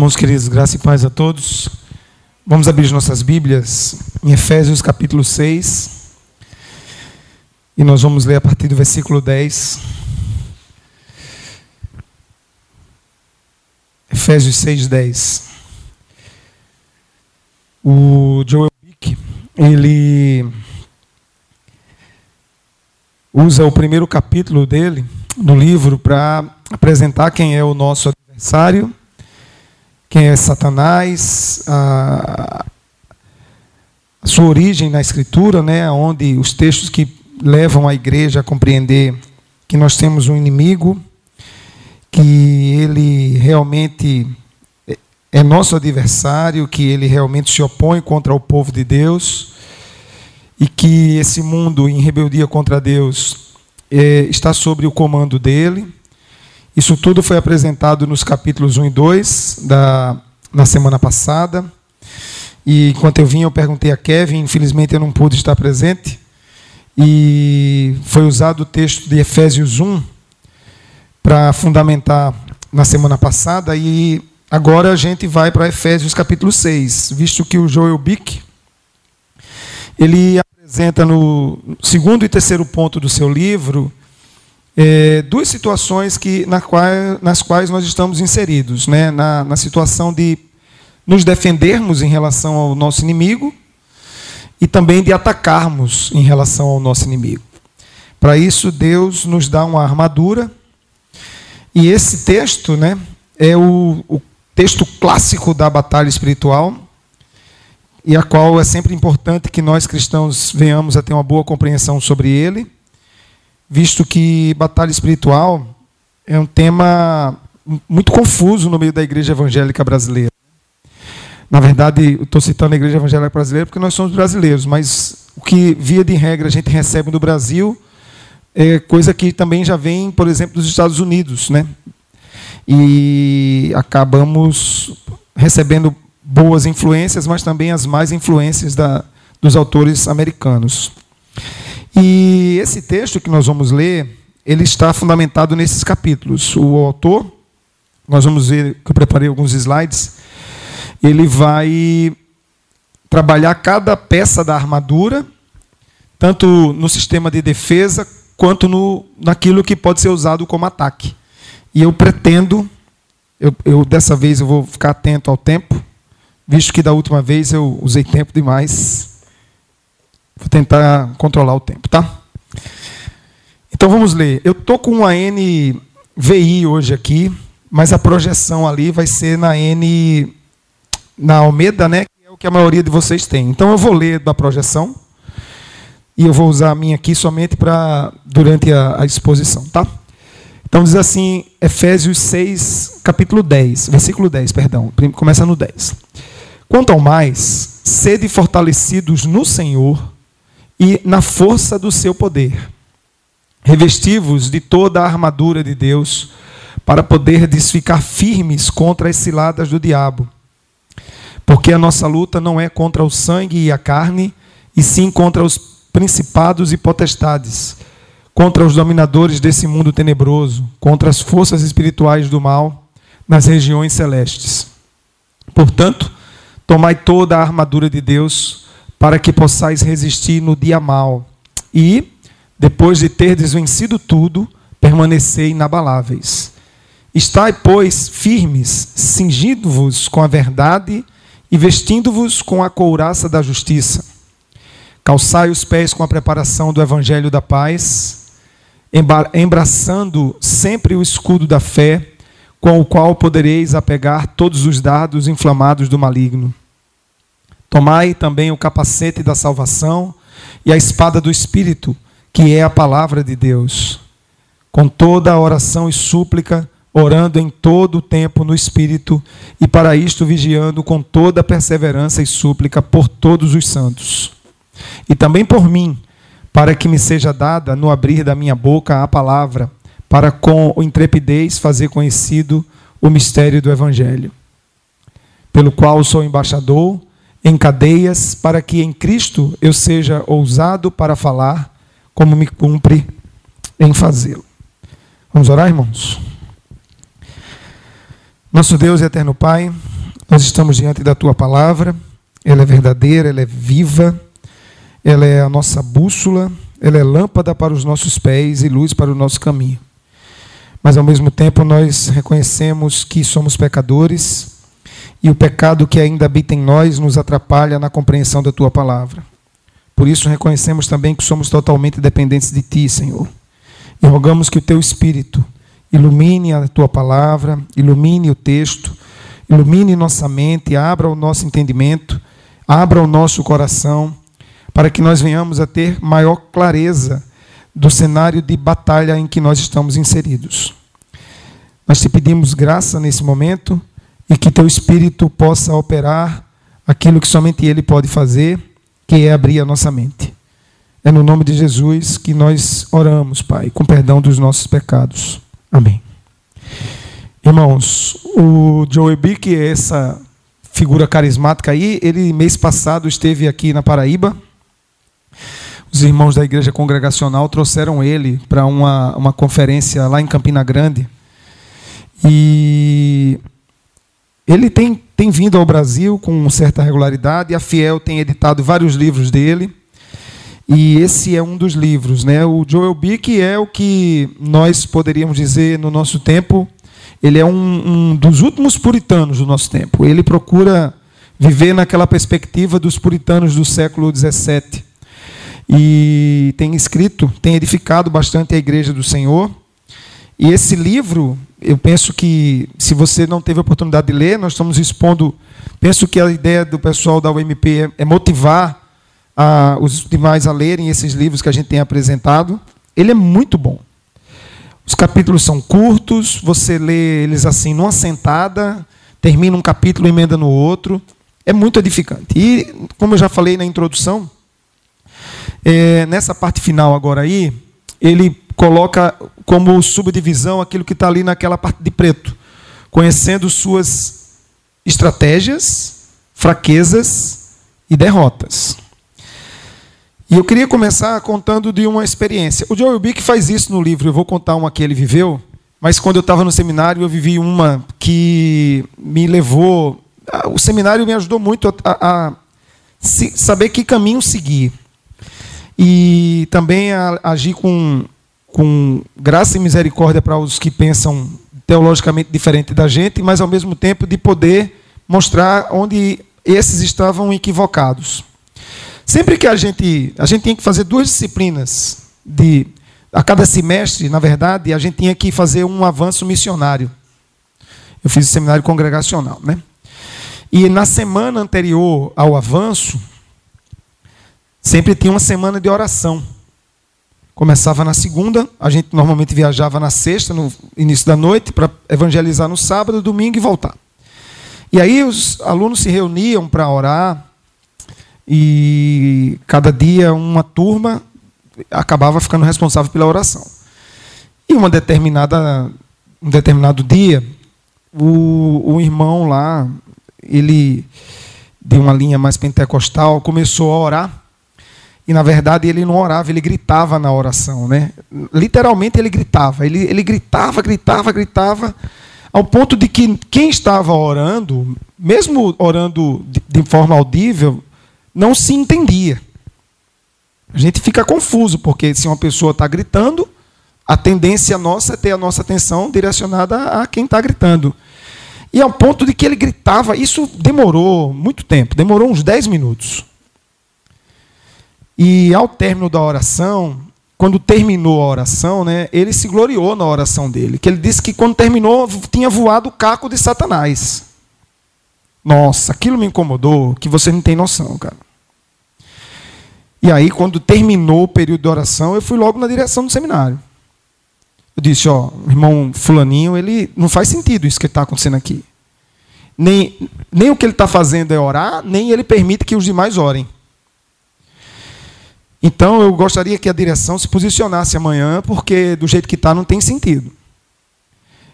Irmãos queridos, graça e paz a todos. Vamos abrir nossas Bíblias em Efésios capítulo 6. E nós vamos ler a partir do versículo 10. Efésios 6, 10. O Joel Bick, ele usa o primeiro capítulo dele, do livro, para apresentar quem é o nosso adversário quem é Satanás, a, a sua origem na Escritura, né, onde os textos que levam a igreja a compreender que nós temos um inimigo, que ele realmente é nosso adversário, que ele realmente se opõe contra o povo de Deus e que esse mundo em rebeldia contra Deus é, está sobre o comando dele isso tudo foi apresentado nos capítulos 1 e 2 da, na semana passada. E enquanto eu vim, eu perguntei a Kevin, infelizmente eu não pude estar presente. E foi usado o texto de Efésios 1 para fundamentar na semana passada. E agora a gente vai para Efésios capítulo 6, visto que o Joel Bick ele apresenta no segundo e terceiro ponto do seu livro é, duas situações que, na qual, nas quais nós estamos inseridos. Né? Na, na situação de nos defendermos em relação ao nosso inimigo e também de atacarmos em relação ao nosso inimigo. Para isso, Deus nos dá uma armadura. E esse texto né, é o, o texto clássico da batalha espiritual, e a qual é sempre importante que nós cristãos venhamos a ter uma boa compreensão sobre ele visto que batalha espiritual é um tema muito confuso no meio da igreja evangélica brasileira. Na verdade, estou citando a igreja evangélica brasileira porque nós somos brasileiros, mas o que, via de regra, a gente recebe no Brasil é coisa que também já vem, por exemplo, dos Estados Unidos. Né? E acabamos recebendo boas influências, mas também as mais influências da, dos autores americanos. E esse texto que nós vamos ler, ele está fundamentado nesses capítulos. O autor, nós vamos ver que eu preparei alguns slides, ele vai trabalhar cada peça da armadura, tanto no sistema de defesa quanto no, naquilo que pode ser usado como ataque. E eu pretendo, eu, eu dessa vez eu vou ficar atento ao tempo, visto que da última vez eu usei tempo demais. Vou tentar controlar o tempo, tá? Então vamos ler. Eu tô com uma NVI hoje aqui, mas a projeção ali vai ser na N na Almeida, né? Que é o que a maioria de vocês tem. Então eu vou ler da projeção e eu vou usar a minha aqui somente para durante a, a exposição, tá? Então diz assim, Efésios 6, capítulo 10, versículo 10, perdão, começa no 10. Quanto ao mais, sede fortalecidos no Senhor e na força do seu poder. Revestivos de toda a armadura de Deus, para poderdes ficar firmes contra as ciladas do diabo. Porque a nossa luta não é contra o sangue e a carne, e sim contra os principados e potestades, contra os dominadores desse mundo tenebroso, contra as forças espirituais do mal nas regiões celestes. Portanto, tomai toda a armadura de Deus para que possais resistir no dia mal. E, depois de terdes vencido tudo, permanecei inabaláveis. Estai, pois, firmes, cingindo-vos com a verdade e vestindo-vos com a couraça da justiça. Calçai os pés com a preparação do evangelho da paz, embraçando sempre o escudo da fé, com o qual podereis apegar todos os dardos inflamados do maligno. Tomai também o capacete da salvação e a espada do Espírito, que é a palavra de Deus. Com toda a oração e súplica, orando em todo o tempo no Espírito, e para isto vigiando com toda perseverança e súplica por todos os santos. E também por mim, para que me seja dada no abrir da minha boca a palavra, para com intrepidez fazer conhecido o mistério do Evangelho, pelo qual sou embaixador em cadeias, para que em Cristo eu seja ousado para falar, como me cumpre em fazê-lo. Vamos orar, irmãos? Nosso Deus e eterno Pai, Nós estamos diante da tua palavra, ela é verdadeira, ela é viva, ela é a nossa bússola, ela é lâmpada para os nossos pés e luz para o nosso caminho. Mas ao mesmo tempo nós reconhecemos que somos pecadores e o pecado que ainda habita em nós nos atrapalha na compreensão da tua palavra. Por isso reconhecemos também que somos totalmente dependentes de ti, Senhor. E rogamos que o teu espírito ilumine a tua palavra, ilumine o texto ilumine nossa mente, abra o nosso entendimento, abra o nosso coração, para que nós venhamos a ter maior clareza do cenário de batalha em que nós estamos inseridos. Nós te pedimos graça nesse momento e que teu Espírito possa operar aquilo que somente Ele pode fazer, que é abrir a nossa mente. É no nome de Jesus que nós oramos, Pai, com perdão dos nossos pecados. Amém. Irmãos, o Joey B, que é essa figura carismática aí, ele mês passado esteve aqui na Paraíba. Os irmãos da igreja congregacional trouxeram ele para uma, uma conferência lá em Campina Grande. E ele tem, tem vindo ao Brasil com certa regularidade, a Fiel tem editado vários livros dele. E esse é um dos livros, né? O Joel Bick é o que nós poderíamos dizer no nosso tempo ele é um, um dos últimos puritanos do nosso tempo. Ele procura viver naquela perspectiva dos puritanos do século XVII. E tem escrito, tem edificado bastante a igreja do Senhor. E esse livro, eu penso que, se você não teve a oportunidade de ler, nós estamos expondo. Penso que a ideia do pessoal da UMP é, é motivar a, os demais a lerem esses livros que a gente tem apresentado. Ele é muito bom. Os capítulos são curtos, você lê eles assim numa sentada, termina um capítulo emenda no outro. É muito edificante. E, como eu já falei na introdução, é, nessa parte final agora aí, ele coloca como subdivisão aquilo que está ali naquela parte de preto, conhecendo suas estratégias, fraquezas e derrotas. E eu queria começar contando de uma experiência. O Joel Bick faz isso no livro, eu vou contar uma que ele viveu, mas quando eu estava no seminário eu vivi uma que me levou. O seminário me ajudou muito a, a, saber que caminho seguir. E também a agir com, com graça e misericórdia para os que pensam teologicamente diferente da gente, mas ao mesmo tempo de poder mostrar onde esses estavam equivocados. Sempre que a gente, a gente tinha que fazer duas disciplinas de a cada semestre, na verdade, a gente tinha que fazer um avanço missionário. Eu fiz o seminário congregacional, né? E na semana anterior ao avanço, sempre tinha uma semana de oração. Começava na segunda, a gente normalmente viajava na sexta, no início da noite, para evangelizar no sábado, domingo e voltar. E aí os alunos se reuniam para orar, e cada dia uma turma acabava ficando responsável pela oração. E uma determinada, um determinado dia, o, o irmão lá, ele de uma linha mais pentecostal, começou a orar. E na verdade ele não orava, ele gritava na oração, né? Literalmente ele gritava, ele, ele gritava, gritava, gritava, ao ponto de que quem estava orando, mesmo orando de, de forma audível, não se entendia. A gente fica confuso, porque se uma pessoa está gritando, a tendência nossa é ter a nossa atenção direcionada a quem está gritando. E ao ponto de que ele gritava, isso demorou muito tempo, demorou uns 10 minutos. E ao término da oração, quando terminou a oração, né, ele se gloriou na oração dele. Que ele disse que quando terminou, tinha voado o caco de Satanás. Nossa, aquilo me incomodou, que você não tem noção, cara. E aí, quando terminou o período de oração, eu fui logo na direção do seminário. Eu disse, ó, irmão fulaninho, ele não faz sentido isso que está acontecendo aqui. Nem, nem o que ele está fazendo é orar, nem ele permite que os demais orem. Então, eu gostaria que a direção se posicionasse amanhã, porque do jeito que está não tem sentido.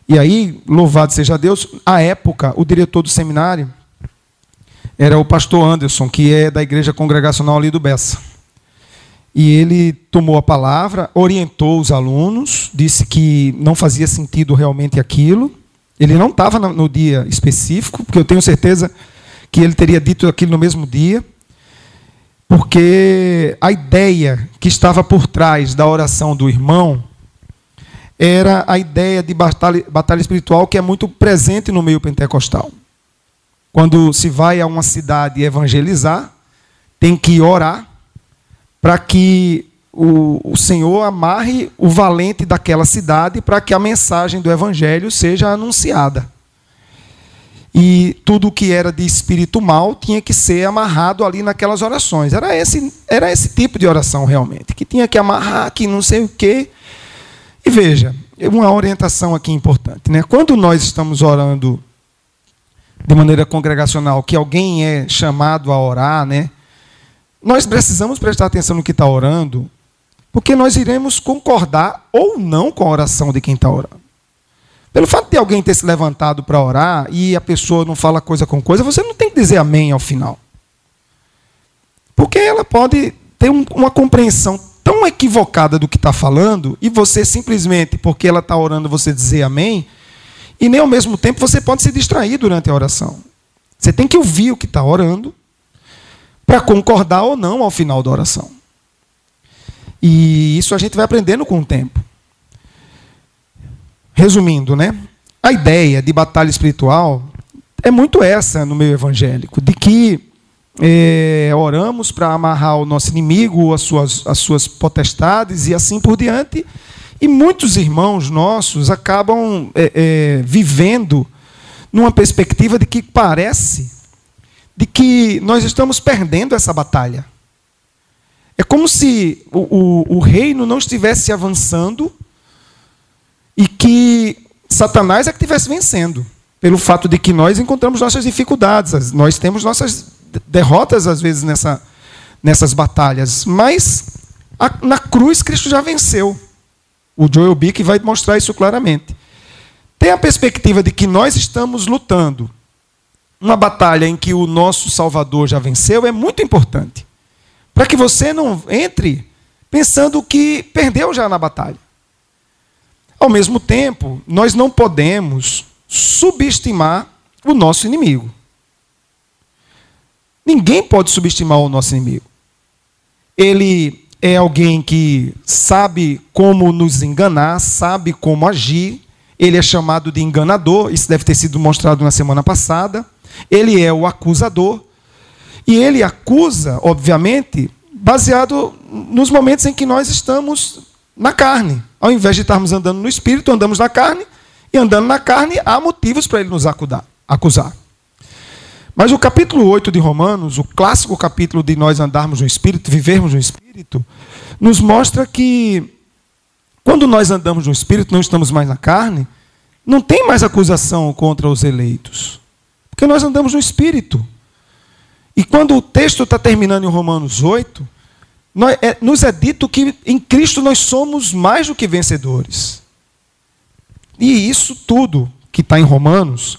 E aí, louvado seja Deus, à época, o diretor do seminário era o pastor Anderson, que é da igreja congregacional ali do Bessa. E ele tomou a palavra, orientou os alunos, disse que não fazia sentido realmente aquilo, Ele não estava no dia específico, porque eu tenho certeza que ele teria dito aquilo no mesmo dia, porque a ideia que estava por trás da oração do irmão era a ideia de batalha, batalha espiritual que é muito presente no meio pentecostal. Quando se vai a uma cidade evangelizar, tem que orar para que o, o Senhor amarre o valente daquela cidade para que a mensagem do Evangelho seja anunciada. E tudo que era de espírito mal tinha que ser amarrado ali naquelas orações. Era esse, era esse tipo de oração realmente, que tinha que amarrar, que não sei o quê. E veja, uma orientação aqui importante. Né? Quando nós estamos orando de maneira congregacional, que alguém é chamado a orar, né? nós precisamos prestar atenção no que está orando, porque nós iremos concordar ou não com a oração de quem está orando. Pelo fato de alguém ter se levantado para orar e a pessoa não fala coisa com coisa, você não tem que dizer amém ao final. Porque ela pode ter um, uma compreensão tão equivocada do que está falando, e você simplesmente, porque ela está orando, você dizer amém, e nem ao mesmo tempo você pode se distrair durante a oração. Você tem que ouvir o que está orando, para concordar ou não ao final da oração. E isso a gente vai aprendendo com o tempo. Resumindo, né? A ideia de batalha espiritual é muito essa no meio evangélico, de que é, oramos para amarrar o nosso inimigo, as suas, as suas potestades e assim por diante. E muitos irmãos nossos acabam é, é, vivendo numa perspectiva de que parece de que nós estamos perdendo essa batalha. É como se o, o, o reino não estivesse avançando e que Satanás é que estivesse vencendo, pelo fato de que nós encontramos nossas dificuldades, nós temos nossas derrotas às vezes nessa, nessas batalhas, mas a, na cruz Cristo já venceu. O Joel Bick vai mostrar isso claramente. Tem a perspectiva de que nós estamos lutando uma batalha em que o nosso Salvador já venceu é muito importante para que você não entre pensando que perdeu já na batalha. Ao mesmo tempo, nós não podemos subestimar o nosso inimigo. Ninguém pode subestimar o nosso inimigo. Ele é alguém que sabe como nos enganar, sabe como agir. Ele é chamado de enganador, isso deve ter sido mostrado na semana passada. Ele é o acusador. E ele acusa, obviamente, baseado nos momentos em que nós estamos na carne. Ao invés de estarmos andando no espírito, andamos na carne, e andando na carne, há motivos para ele nos acusar. Mas o capítulo 8 de Romanos, o clássico capítulo de nós andarmos no espírito, vivermos no espírito, nos mostra que quando nós andamos no espírito, não estamos mais na carne, não tem mais acusação contra os eleitos. Porque nós andamos no espírito. E quando o texto está terminando em Romanos 8, nós, é, nos é dito que em Cristo nós somos mais do que vencedores. E isso tudo que está em Romanos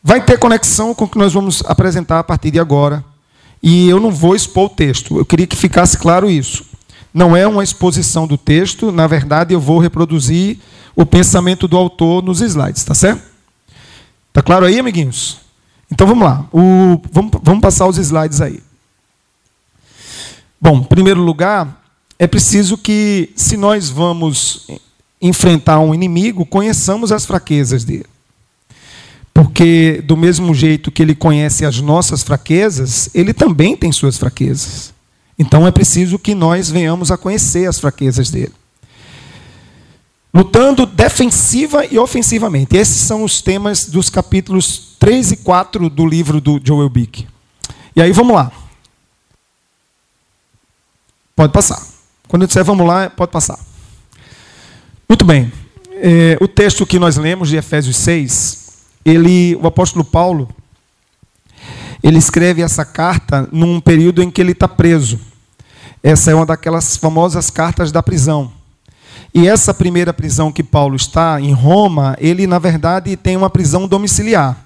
vai ter conexão com o que nós vamos apresentar a partir de agora. E eu não vou expor o texto, eu queria que ficasse claro isso. Não é uma exposição do texto, na verdade eu vou reproduzir o pensamento do autor nos slides, tá certo? Tá claro aí, amiguinhos? Então vamos lá. O, vamos, vamos passar os slides aí. Bom, em primeiro lugar, é preciso que, se nós vamos enfrentar um inimigo, conheçamos as fraquezas dele. Porque, do mesmo jeito que ele conhece as nossas fraquezas, ele também tem suas fraquezas. Então, é preciso que nós venhamos a conhecer as fraquezas dele lutando defensiva e ofensivamente. Esses são os temas dos capítulos 3 e 4 do livro do Joel Bick. E aí vamos lá. Pode passar. Quando eu disser vamos lá, pode passar. Muito bem. É, o texto que nós lemos de Efésios 6, ele, o apóstolo Paulo, ele escreve essa carta num período em que ele está preso. Essa é uma daquelas famosas cartas da prisão. E essa primeira prisão que Paulo está, em Roma, ele, na verdade, tem uma prisão domiciliar.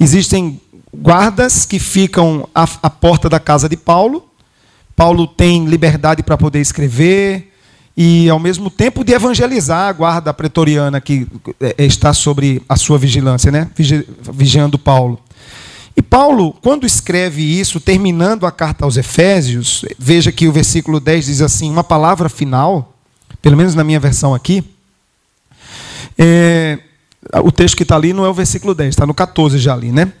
Existem guardas que ficam à, à porta da casa de Paulo. Paulo tem liberdade para poder escrever e, ao mesmo tempo, de evangelizar a guarda pretoriana que é, está sobre a sua vigilância, né? vigiando Paulo. E Paulo, quando escreve isso, terminando a carta aos Efésios, veja que o versículo 10 diz assim: uma palavra final, pelo menos na minha versão aqui. É, o texto que está ali não é o versículo 10, está no 14 já ali, né?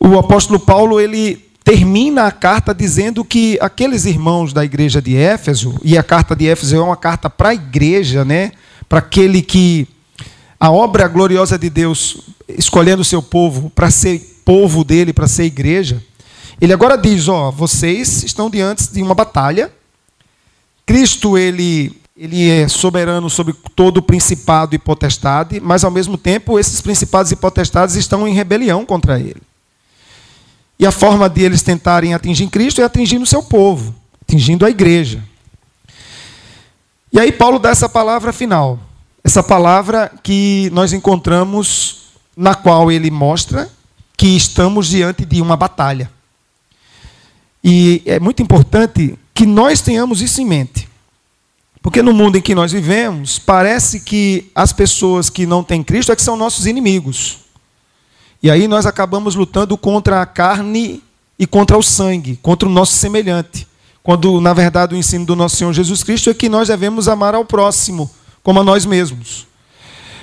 O apóstolo Paulo, ele termina a carta dizendo que aqueles irmãos da igreja de Éfeso, e a carta de Éfeso é uma carta para a igreja, né? para aquele que a obra gloriosa de Deus escolhendo o seu povo para ser povo dele, para ser igreja. Ele agora diz, ó, vocês estão diante de uma batalha. Cristo ele ele é soberano sobre todo principado e potestade, mas ao mesmo tempo esses principados e potestades estão em rebelião contra ele. E a forma de eles tentarem atingir Cristo é atingindo o seu povo, atingindo a igreja. E aí Paulo dá essa palavra final, essa palavra que nós encontramos na qual ele mostra que estamos diante de uma batalha. E é muito importante que nós tenhamos isso em mente. Porque no mundo em que nós vivemos, parece que as pessoas que não têm Cristo é que são nossos inimigos. E aí nós acabamos lutando contra a carne e contra o sangue, contra o nosso semelhante. Quando, na verdade, o ensino do nosso Senhor Jesus Cristo é que nós devemos amar ao próximo como a nós mesmos.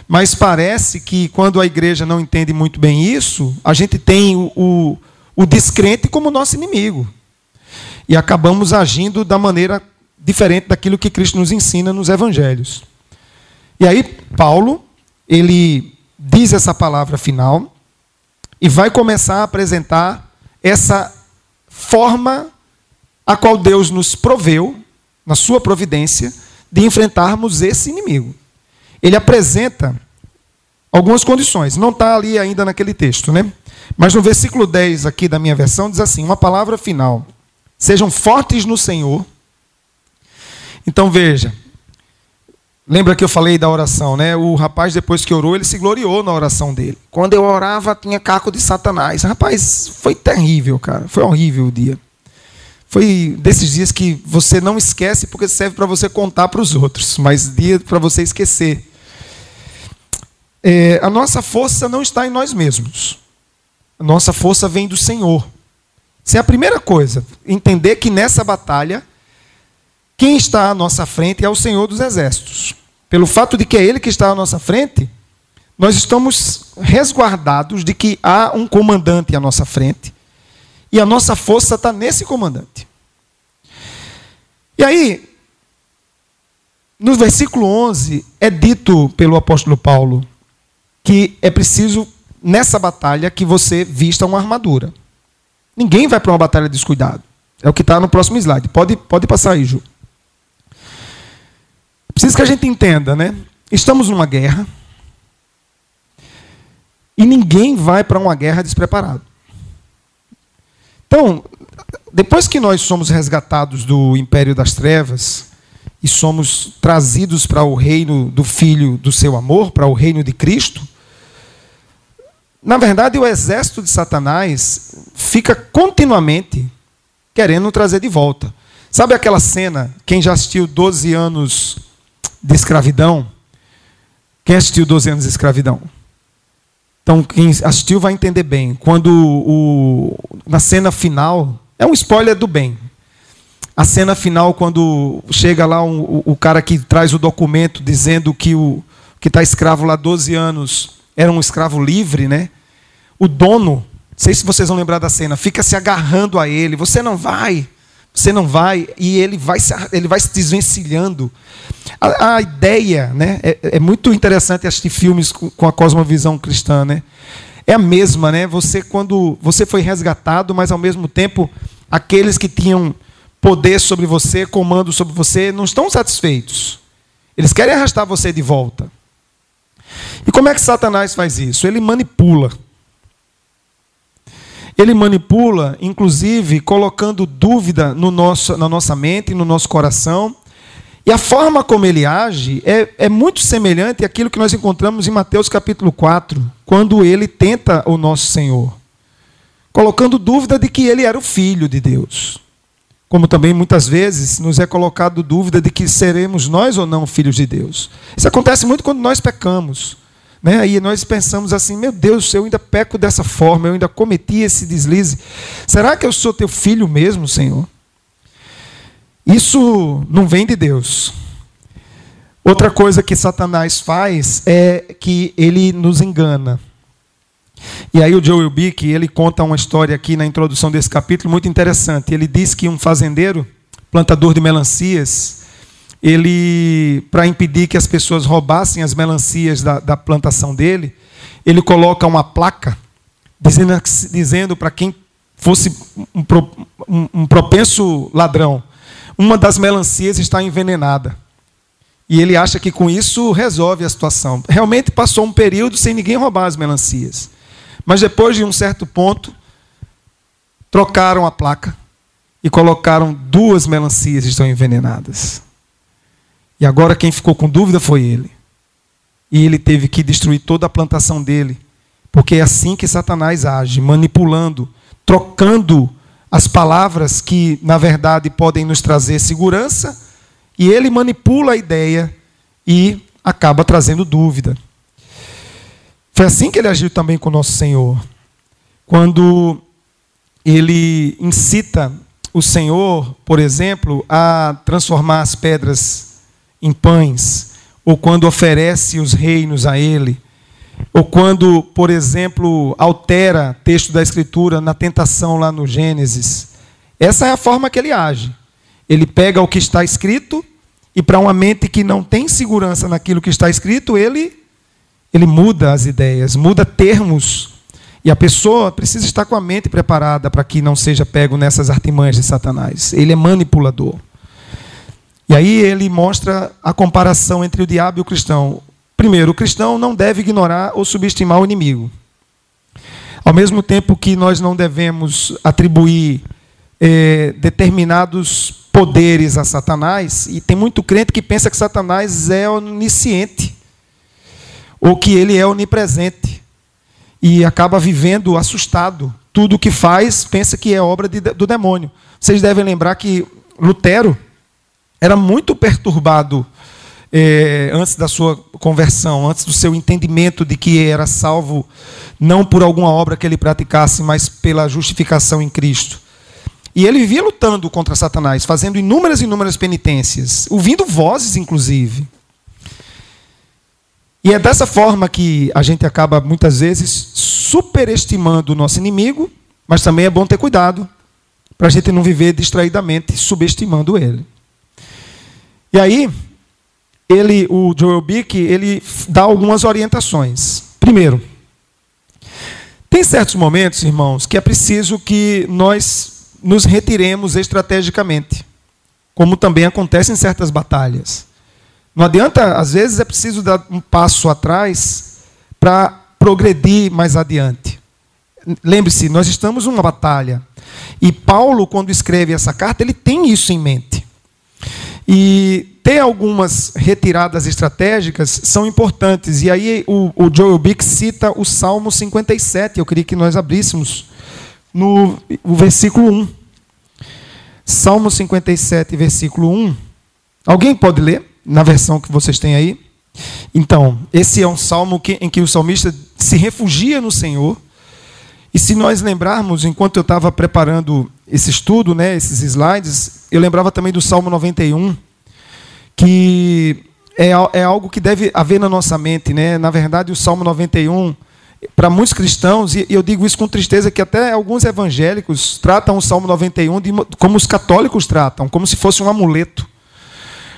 Mas parece que quando a igreja não entende muito bem isso, a gente tem o, o, o descrente como nosso inimigo. E acabamos agindo da maneira diferente daquilo que Cristo nos ensina nos evangelhos. E aí, Paulo, ele diz essa palavra final, e vai começar a apresentar essa forma a qual Deus nos proveu, na sua providência, de enfrentarmos esse inimigo. Ele apresenta algumas condições, não está ali ainda naquele texto, né? Mas no versículo 10 aqui da minha versão diz assim: uma palavra final. Sejam fortes no Senhor. Então veja, Lembra que eu falei da oração, né? O rapaz, depois que orou, ele se gloriou na oração dele. Quando eu orava, tinha caco de Satanás. Rapaz, foi terrível, cara. Foi horrível o dia. Foi desses dias que você não esquece porque serve para você contar para os outros, mas dia para você esquecer. É, a nossa força não está em nós mesmos. A nossa força vem do Senhor. Essa é a primeira coisa. Entender que nessa batalha quem está à nossa frente é o Senhor dos Exércitos. Pelo fato de que é Ele que está à nossa frente, nós estamos resguardados de que há um comandante à nossa frente e a nossa força está nesse comandante. E aí, no versículo 11, é dito pelo apóstolo Paulo que é preciso, nessa batalha, que você vista uma armadura. Ninguém vai para uma batalha descuidado. É o que está no próximo slide. Pode, pode passar aí, Ju. Preciso que a gente entenda, né? Estamos numa guerra. E ninguém vai para uma guerra despreparado. Então, depois que nós somos resgatados do império das trevas e somos trazidos para o reino do Filho do seu amor, para o reino de Cristo, na verdade o exército de Satanás fica continuamente querendo trazer de volta. Sabe aquela cena, quem já assistiu 12 anos de escravidão. Quem assistiu 12 anos de escravidão? Então, quem assistiu vai entender bem. Quando o, na cena final, é um spoiler do bem. A cena final, quando chega lá um, o, o, cara que traz o documento dizendo que o que está escravo lá 12 anos era um escravo livre, né? O dono, não sei se vocês vão lembrar da cena, fica se agarrando a ele. Você não vai, você não vai, e ele vai se, ele vai se desvencilhando. A, a ideia né, é, é, muito interessante assistir filmes com, com, a cosmovisão cristã. Né? É a mesma, né? Você, quando você foi resgatado, mas ao mesmo tempo, aqueles que tinham poder sobre você, comando sobre você, não estão satisfeitos. Eles querem arrastar você de volta. E como é que Satanás faz isso? Ele manipula. Ele manipula, inclusive, colocando dúvida no nosso, na nossa mente, no nosso coração. E a forma como ele age é, é muito semelhante àquilo que nós encontramos em Mateus capítulo 4, quando ele tenta o nosso Senhor, colocando dúvida de que ele era o filho de Deus, como também muitas vezes nos é colocado dúvida de que seremos nós ou não filhos de Deus. Isso acontece muito quando nós pecamos. Né? Aí nós pensamos assim: meu Deus, eu ainda peco dessa forma, eu ainda cometi esse deslize. Será que eu sou teu filho mesmo, Senhor? Isso não vem de Deus. Outra coisa que Satanás faz é que ele nos engana. E aí o Joel Bick, ele conta uma história aqui na introdução desse capítulo muito interessante. Ele diz que um fazendeiro, plantador de melancias, ele, para impedir que as pessoas roubassem as melancias da, da plantação dele, ele coloca uma placa dizendo, dizendo para quem fosse um, um, um propenso ladrão, uma das melancias está envenenada. E ele acha que com isso resolve a situação. Realmente passou um período sem ninguém roubar as melancias. Mas depois de um certo ponto, trocaram a placa e colocaram duas melancias que estão envenenadas. E agora quem ficou com dúvida foi ele. E ele teve que destruir toda a plantação dele. Porque é assim que Satanás age, manipulando, trocando as palavras que, na verdade, podem nos trazer segurança, e ele manipula a ideia e acaba trazendo dúvida. Foi assim que ele agiu também com o nosso Senhor. Quando ele incita o Senhor, por exemplo, a transformar as pedras em pães, ou quando oferece os reinos a ele, ou quando, por exemplo, altera texto da Escritura na tentação lá no Gênesis. Essa é a forma que ele age. Ele pega o que está escrito e para uma mente que não tem segurança naquilo que está escrito, ele ele muda as ideias, muda termos. E a pessoa precisa estar com a mente preparada para que não seja pego nessas artimanhas de Satanás. Ele é manipulador. E aí ele mostra a comparação entre o diabo e o cristão. Primeiro, o cristão não deve ignorar ou subestimar o inimigo. Ao mesmo tempo que nós não devemos atribuir é, determinados poderes a Satanás, e tem muito crente que pensa que Satanás é onisciente ou que ele é onipresente e acaba vivendo assustado. Tudo o que faz pensa que é obra de, do demônio. Vocês devem lembrar que Lutero era muito perturbado é, antes da sua conversão, antes do seu entendimento de que era salvo não por alguma obra que ele praticasse, mas pela justificação em Cristo. E ele vivia lutando contra Satanás, fazendo inúmeras e inúmeras penitências, ouvindo vozes, inclusive. E é dessa forma que a gente acaba muitas vezes superestimando o nosso inimigo, mas também é bom ter cuidado para a gente não viver distraidamente subestimando ele. E aí, ele, o Joel Bick, ele dá algumas orientações. Primeiro, tem certos momentos, irmãos, que é preciso que nós nos retiremos estrategicamente, como também acontece em certas batalhas. Não adianta, às vezes é preciso dar um passo atrás para progredir mais adiante. Lembre-se, nós estamos numa batalha. E Paulo, quando escreve essa carta, ele tem isso em mente. E ter algumas retiradas estratégicas são importantes. E aí o, o Joel Bick cita o Salmo 57. Eu queria que nós abríssemos no o versículo 1. Salmo 57, versículo 1. Alguém pode ler? na versão que vocês têm aí. Então, esse é um salmo que, em que o salmista se refugia no Senhor. E se nós lembrarmos, enquanto eu estava preparando esse estudo, né, esses slides, eu lembrava também do Salmo 91, que é, é algo que deve haver na nossa mente. Né? Na verdade, o Salmo 91, para muitos cristãos, e eu digo isso com tristeza, que até alguns evangélicos tratam o Salmo 91 de, como os católicos tratam, como se fosse um amuleto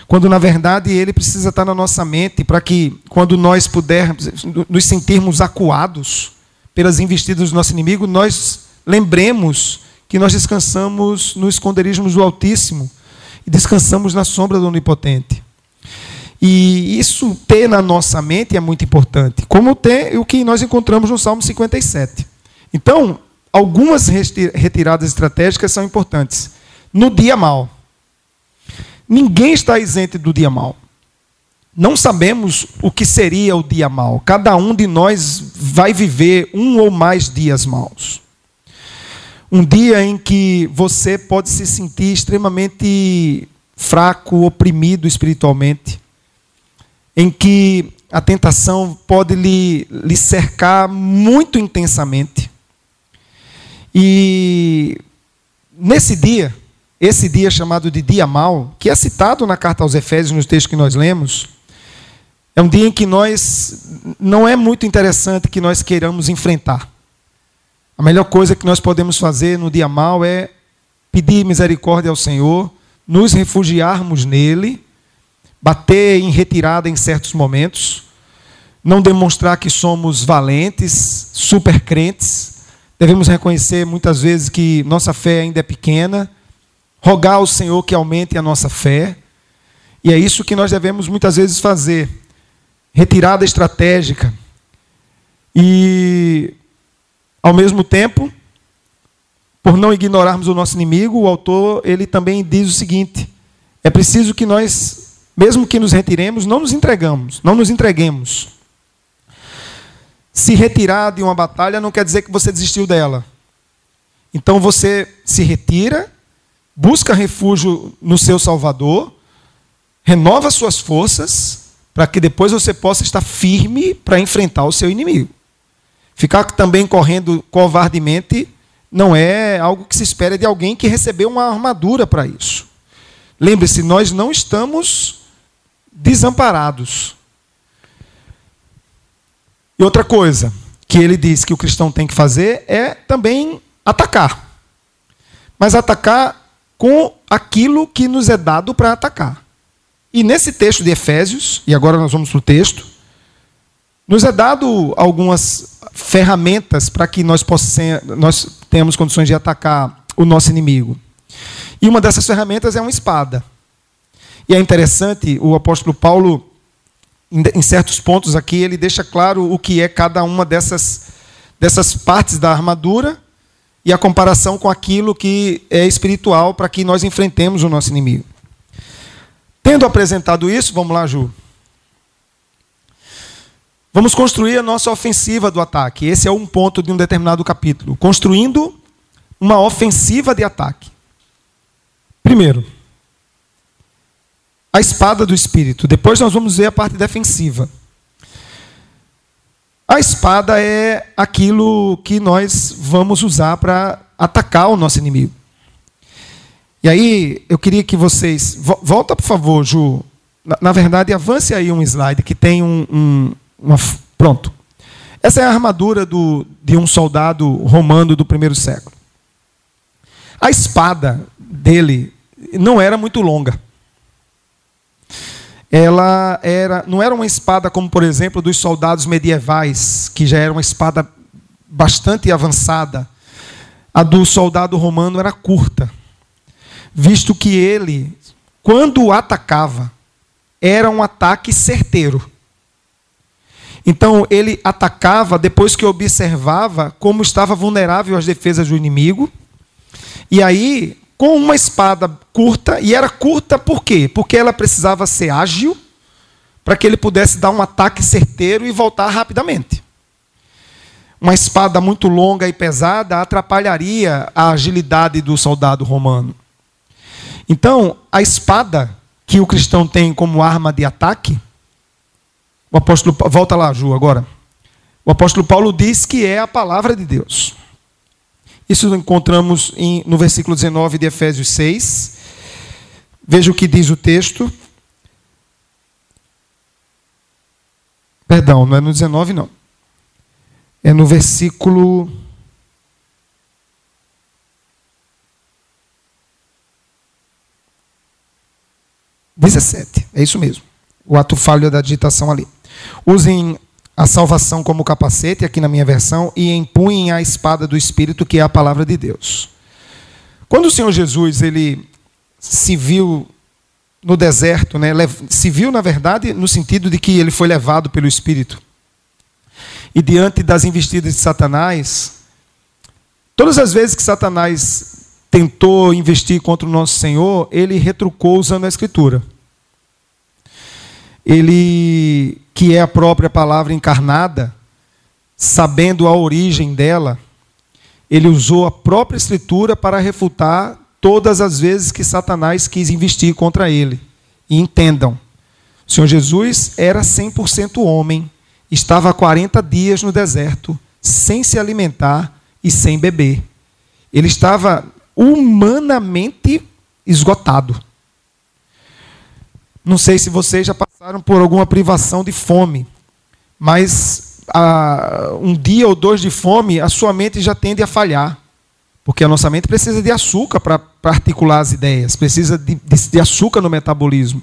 quando na verdade ele precisa estar na nossa mente para que, quando nós pudermos nos sentirmos acuados pelas investidas do nosso inimigo, nós lembremos que nós descansamos no esconderijo do Altíssimo e descansamos na sombra do Onipotente. E isso ter na nossa mente é muito importante, como ter o que nós encontramos no Salmo 57. Então, algumas retiradas estratégicas são importantes. No dia mal, Ninguém está isento do dia mal. Não sabemos o que seria o dia mal. Cada um de nós vai viver um ou mais dias maus. Um dia em que você pode se sentir extremamente fraco, oprimido espiritualmente, em que a tentação pode lhe, lhe cercar muito intensamente. E nesse dia, esse dia chamado de dia mal, que é citado na carta aos Efésios, nos textos que nós lemos, é um dia em que nós não é muito interessante que nós queiramos enfrentar. A melhor coisa que nós podemos fazer no dia mal é pedir misericórdia ao Senhor, nos refugiarmos nele, bater em retirada em certos momentos, não demonstrar que somos valentes, super crentes. Devemos reconhecer muitas vezes que nossa fé ainda é pequena, rogar ao Senhor que aumente a nossa fé. E é isso que nós devemos muitas vezes fazer. Retirada estratégica. E ao mesmo tempo, por não ignorarmos o nosso inimigo, o autor ele também diz o seguinte: é preciso que nós, mesmo que nos retiremos, não nos entregamos, não nos entreguemos. Se retirar de uma batalha não quer dizer que você desistiu dela. Então você se retira, busca refúgio no seu Salvador, renova suas forças, para que depois você possa estar firme para enfrentar o seu inimigo. Ficar também correndo covardemente não é algo que se espera de alguém que recebeu uma armadura para isso. Lembre-se, nós não estamos desamparados. E outra coisa que ele diz que o cristão tem que fazer é também atacar. Mas atacar com aquilo que nos é dado para atacar. E nesse texto de Efésios, e agora nós vamos para o texto, nos é dado algumas ferramentas para que nós, possamos, nós tenhamos condições de atacar o nosso inimigo. E uma dessas ferramentas é uma espada. E é interessante, o apóstolo Paulo, em certos pontos aqui, ele deixa claro o que é cada uma dessas, dessas partes da armadura e a comparação com aquilo que é espiritual para que nós enfrentemos o nosso inimigo. Tendo apresentado isso, vamos lá, Ju. Vamos construir a nossa ofensiva do ataque. Esse é um ponto de um determinado capítulo. Construindo uma ofensiva de ataque. Primeiro, a espada do espírito. Depois nós vamos ver a parte defensiva. A espada é aquilo que nós vamos usar para atacar o nosso inimigo. E aí, eu queria que vocês. Volta, por favor, Ju. Na, na verdade, avance aí um slide que tem um, um uma, pronto. Essa é a armadura do, de um soldado romano do primeiro século. A espada dele não era muito longa. Ela era, não era uma espada como, por exemplo, dos soldados medievais, que já era uma espada bastante avançada. A do soldado romano era curta, visto que ele, quando atacava, era um ataque certeiro. Então ele atacava depois que observava como estava vulnerável às defesas do inimigo. E aí, com uma espada curta, e era curta por quê? Porque ela precisava ser ágil para que ele pudesse dar um ataque certeiro e voltar rapidamente. Uma espada muito longa e pesada atrapalharia a agilidade do soldado romano. Então, a espada que o cristão tem como arma de ataque o apóstolo volta lá, Ju, agora. O apóstolo Paulo diz que é a palavra de Deus. Isso encontramos em, no versículo 19 de Efésios 6. Veja o que diz o texto. Perdão, não é no 19, não. É no versículo. Dezessete. É isso mesmo. O ato falho da digitação ali. Usem a salvação como capacete, aqui na minha versão, e empunhem a espada do Espírito, que é a palavra de Deus. Quando o Senhor Jesus ele se viu no deserto, né, se viu, na verdade, no sentido de que ele foi levado pelo Espírito. E diante das investidas de Satanás, todas as vezes que Satanás tentou investir contra o nosso Senhor, ele retrucou usando a Escritura ele que é a própria palavra encarnada, sabendo a origem dela, ele usou a própria Escritura para refutar todas as vezes que Satanás quis investir contra ele. E entendam, o Senhor Jesus era 100% homem, estava há 40 dias no deserto, sem se alimentar e sem beber. Ele estava humanamente esgotado. Não sei se vocês já passaram por alguma privação de fome, mas ah, um dia ou dois de fome, a sua mente já tende a falhar. Porque a nossa mente precisa de açúcar para articular as ideias, precisa de, de, de açúcar no metabolismo.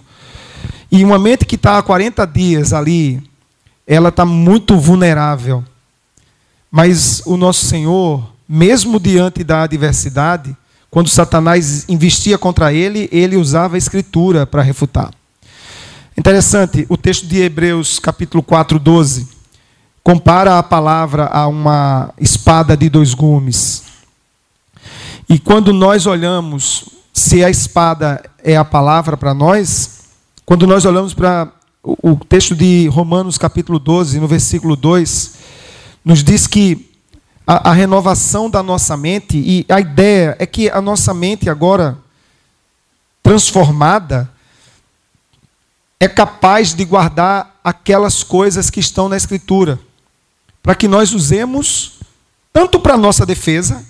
E uma mente que está há 40 dias ali, ela está muito vulnerável. Mas o nosso Senhor, mesmo diante da adversidade, quando Satanás investia contra ele, ele usava a escritura para refutar. Interessante, o texto de Hebreus, capítulo 4, 12, compara a palavra a uma espada de dois gumes. E quando nós olhamos se a espada é a palavra para nós, quando nós olhamos para o texto de Romanos, capítulo 12, no versículo 2, nos diz que a, a renovação da nossa mente, e a ideia é que a nossa mente agora transformada, é capaz de guardar aquelas coisas que estão na Escritura, para que nós usemos tanto para nossa defesa,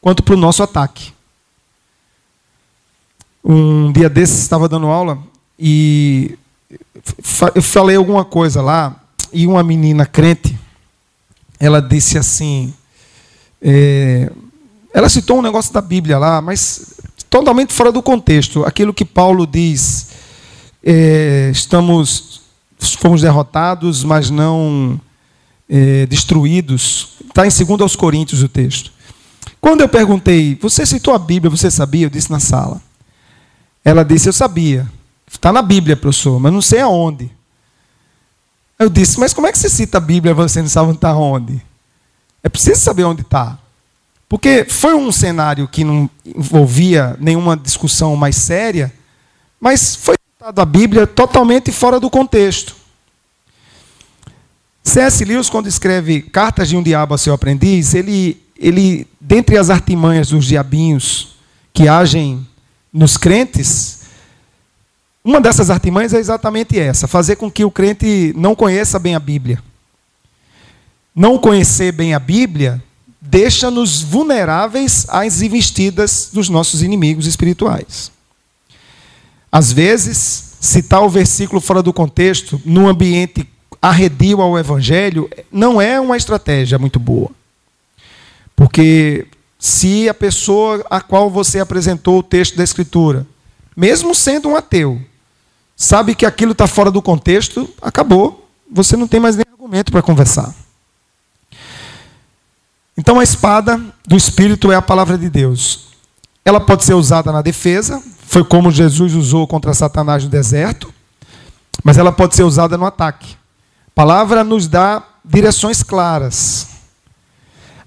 quanto para o nosso ataque. Um dia desses estava dando aula e eu falei alguma coisa lá e uma menina crente, ela disse assim, é, ela citou um negócio da Bíblia lá, mas totalmente fora do contexto. Aquilo que Paulo diz é, estamos, fomos derrotados, mas não é, destruídos. Está em 2 aos Coríntios o texto. Quando eu perguntei, você citou a Bíblia, você sabia? Eu disse na sala. Ela disse, eu sabia. Está na Bíblia, professor, mas não sei aonde. Eu disse, mas como é que você cita a Bíblia você não sabe onde está onde? É preciso saber onde está. Porque foi um cenário que não envolvia nenhuma discussão mais séria, mas foi a Bíblia totalmente fora do contexto. C.S. Lewis, quando escreve Cartas de um Diabo a seu aprendiz, ele, ele, dentre as artimanhas dos diabinhos que agem nos crentes, uma dessas artimanhas é exatamente essa: fazer com que o crente não conheça bem a Bíblia. Não conhecer bem a Bíblia deixa-nos vulneráveis às investidas dos nossos inimigos espirituais. Às vezes, citar o versículo fora do contexto, num ambiente arredio ao evangelho, não é uma estratégia muito boa. Porque se a pessoa a qual você apresentou o texto da Escritura, mesmo sendo um ateu, sabe que aquilo está fora do contexto, acabou. Você não tem mais nem argumento para conversar. Então a espada do Espírito é a palavra de Deus. Ela pode ser usada na defesa, foi como Jesus usou contra Satanás no deserto, mas ela pode ser usada no ataque. A palavra nos dá direções claras.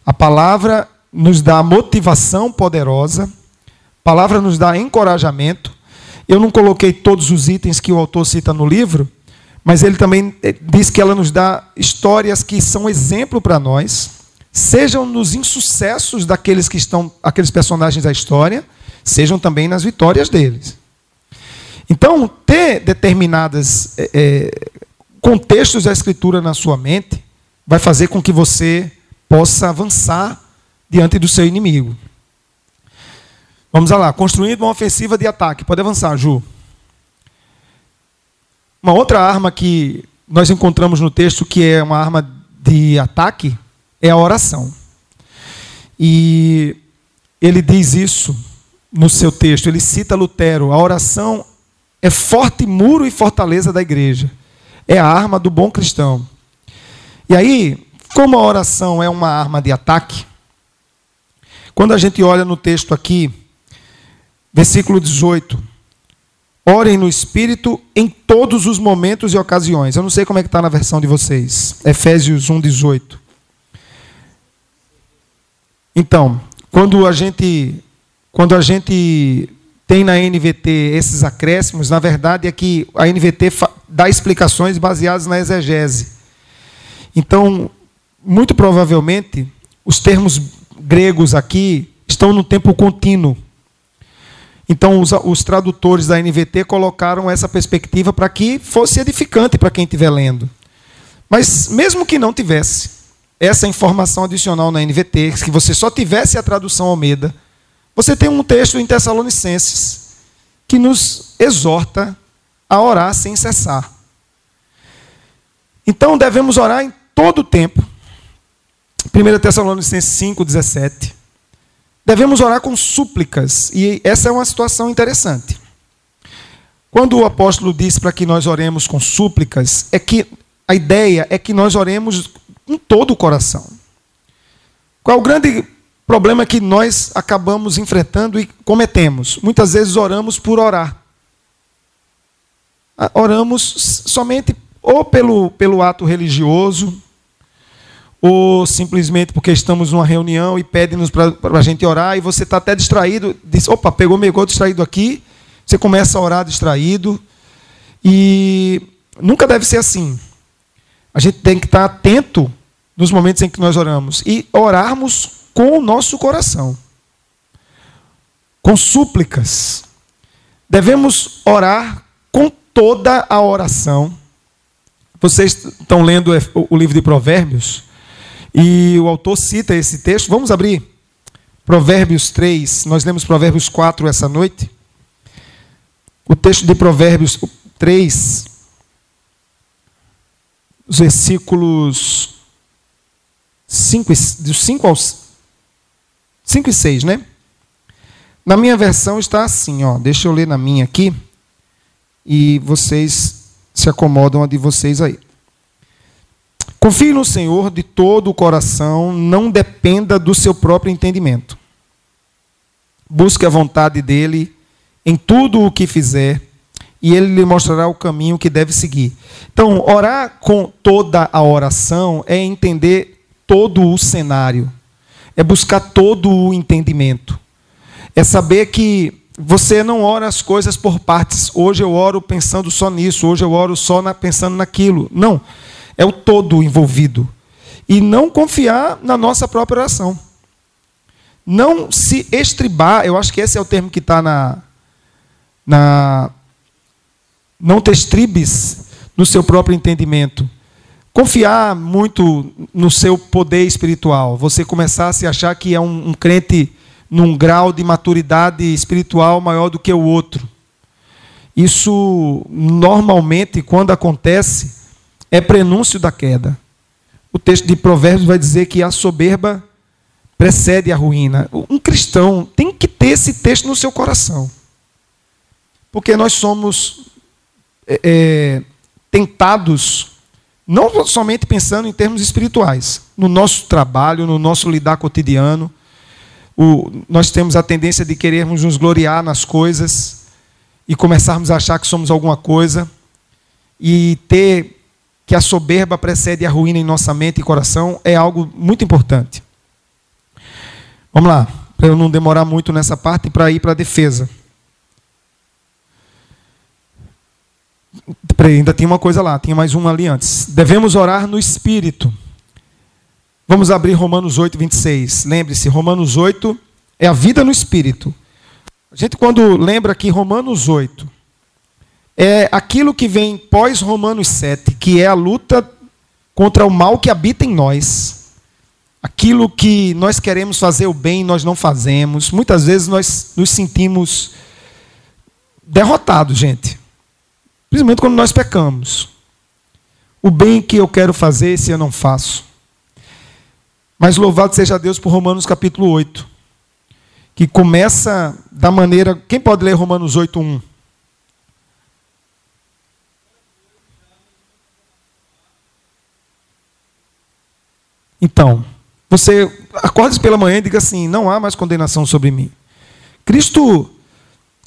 A palavra nos dá motivação poderosa. A palavra nos dá encorajamento. Eu não coloquei todos os itens que o autor cita no livro, mas ele também eh, diz que ela nos dá histórias que são exemplo para nós, sejam nos insucessos daqueles que estão, aqueles personagens da história, sejam também nas vitórias deles. Então, ter determinados é, é, contextos da Escritura na sua mente vai fazer com que você possa avançar diante do seu inimigo. Vamos lá, construindo uma ofensiva de ataque. Pode avançar, Ju. Uma outra arma que nós encontramos no texto que é uma arma de ataque é a oração. E ele diz isso no seu texto, ele cita Lutero: a oração é forte muro e fortaleza da igreja, é a arma do bom cristão. E aí, como a oração é uma arma de ataque, quando a gente olha no texto aqui, versículo 18: Orem no Espírito em todos os momentos e ocasiões. Eu não sei como é que está na versão de vocês. Efésios 1, 18. Então, quando a gente quando a gente tem na NVT esses acréscimos, na verdade é que a NVT dá explicações baseadas na exegese. Então, muito provavelmente, os termos gregos aqui estão no tempo contínuo. Então, os, os tradutores da NVT colocaram essa perspectiva para que fosse edificante para quem estiver lendo. Mas, mesmo que não tivesse essa informação adicional na NVT, que você só tivesse a tradução Almeida, você tem um texto em Tessalonicenses que nos exorta a orar sem cessar. Então, devemos orar em todo o tempo. 1 Tessalonicenses 5, 17. Devemos orar com súplicas, e essa é uma situação interessante. Quando o apóstolo diz para que nós oremos com súplicas, é que a ideia é que nós oremos com todo o coração. Qual é o grande problema que nós acabamos enfrentando e cometemos? Muitas vezes oramos por orar. Ah, oramos somente ou pelo, pelo ato religioso, ou simplesmente porque estamos numa reunião e pedem-nos para a gente orar e você está até distraído, diz, opa, pegou, megou distraído aqui, você começa a orar distraído. E nunca deve ser assim. A gente tem que estar atento nos momentos em que nós oramos e orarmos com o nosso coração, com súplicas. Devemos orar com toda a oração. Vocês estão lendo o livro de Provérbios? E o autor cita esse texto. Vamos abrir Provérbios 3. Nós lemos Provérbios 4 essa noite. O texto de Provérbios 3, os versículos 5, dos 5 aos 5 e 6, né? Na minha versão está assim, ó. Deixa eu ler na minha aqui. E vocês se acomodam a de vocês aí. Confie no Senhor de todo o coração, não dependa do seu próprio entendimento. Busque a vontade dele em tudo o que fizer, e ele lhe mostrará o caminho que deve seguir. Então, orar com toda a oração é entender todo o cenário, é buscar todo o entendimento, é saber que você não ora as coisas por partes. Hoje eu oro pensando só nisso, hoje eu oro só na, pensando naquilo. Não é o todo envolvido. E não confiar na nossa própria oração. Não se estribar, eu acho que esse é o termo que está na, na. Não te estribes no seu próprio entendimento. Confiar muito no seu poder espiritual. Você começar a se achar que é um, um crente num grau de maturidade espiritual maior do que o outro. Isso, normalmente, quando acontece, é prenúncio da queda. O texto de Provérbios vai dizer que a soberba precede a ruína. Um cristão tem que ter esse texto no seu coração. Porque nós somos é, é, tentados, não somente pensando em termos espirituais, no nosso trabalho, no nosso lidar cotidiano. O, nós temos a tendência de querermos nos gloriar nas coisas e começarmos a achar que somos alguma coisa e ter que a soberba precede a ruína em nossa mente e coração é algo muito importante. Vamos lá, para eu não demorar muito nessa parte para ir para a defesa. Ainda tinha uma coisa lá, tinha mais uma ali antes. Devemos orar no Espírito. Vamos abrir Romanos 8, 26. Lembre-se, Romanos 8 é a vida no Espírito. A gente, quando lembra que Romanos 8 é aquilo que vem pós Romanos 7, que é a luta contra o mal que habita em nós. Aquilo que nós queremos fazer o bem, nós não fazemos. Muitas vezes nós nos sentimos derrotados, gente. Principalmente quando nós pecamos. O bem que eu quero fazer, esse eu não faço. Mas louvado seja Deus por Romanos capítulo 8, que começa da maneira. Quem pode ler Romanos 8, 1? Então, você acorde pela manhã e diga assim: não há mais condenação sobre mim. Cristo,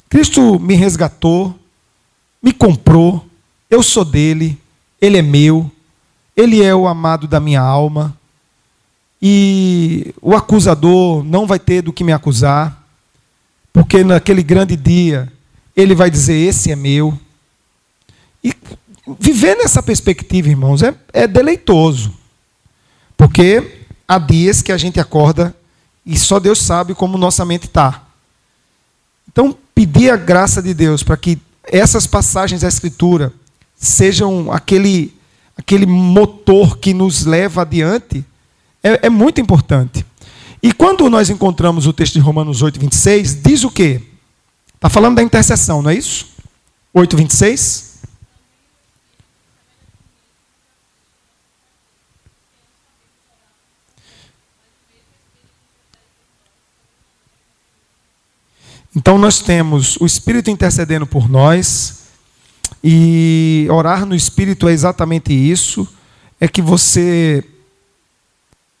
Cristo me resgatou, me comprou, eu sou dele, ele é meu, ele é o amado da minha alma. E o acusador não vai ter do que me acusar, porque naquele grande dia ele vai dizer: Esse é meu. E viver nessa perspectiva, irmãos, é, é deleitoso. Porque há dias que a gente acorda E só Deus sabe como nossa mente está. Então, pedir a graça de Deus para que essas passagens da Escritura sejam aquele, aquele motor que nos leva adiante é, é muito importante. E quando nós encontramos o texto de Romanos 8, 26, diz o quê? Está falando da intercessão, não é isso? 8, 26? Então nós temos o Espírito intercedendo por nós, e orar no Espírito é exatamente isso, é que você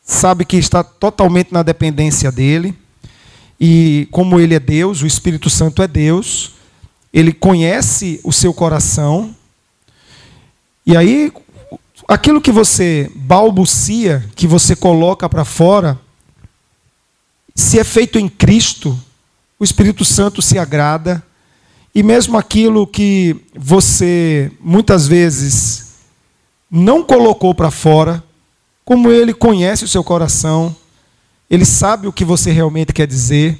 sabe que está totalmente na dependência dele, e como ele é Deus, o Espírito Santo é Deus, ele conhece o seu coração, e aí aquilo que você balbucia, que você coloca para fora, se é feito em Cristo, o Espírito Santo se agrada, e mesmo aquilo que você muitas vezes não colocou para fora, como ele conhece o seu coração, ele sabe o que você realmente quer dizer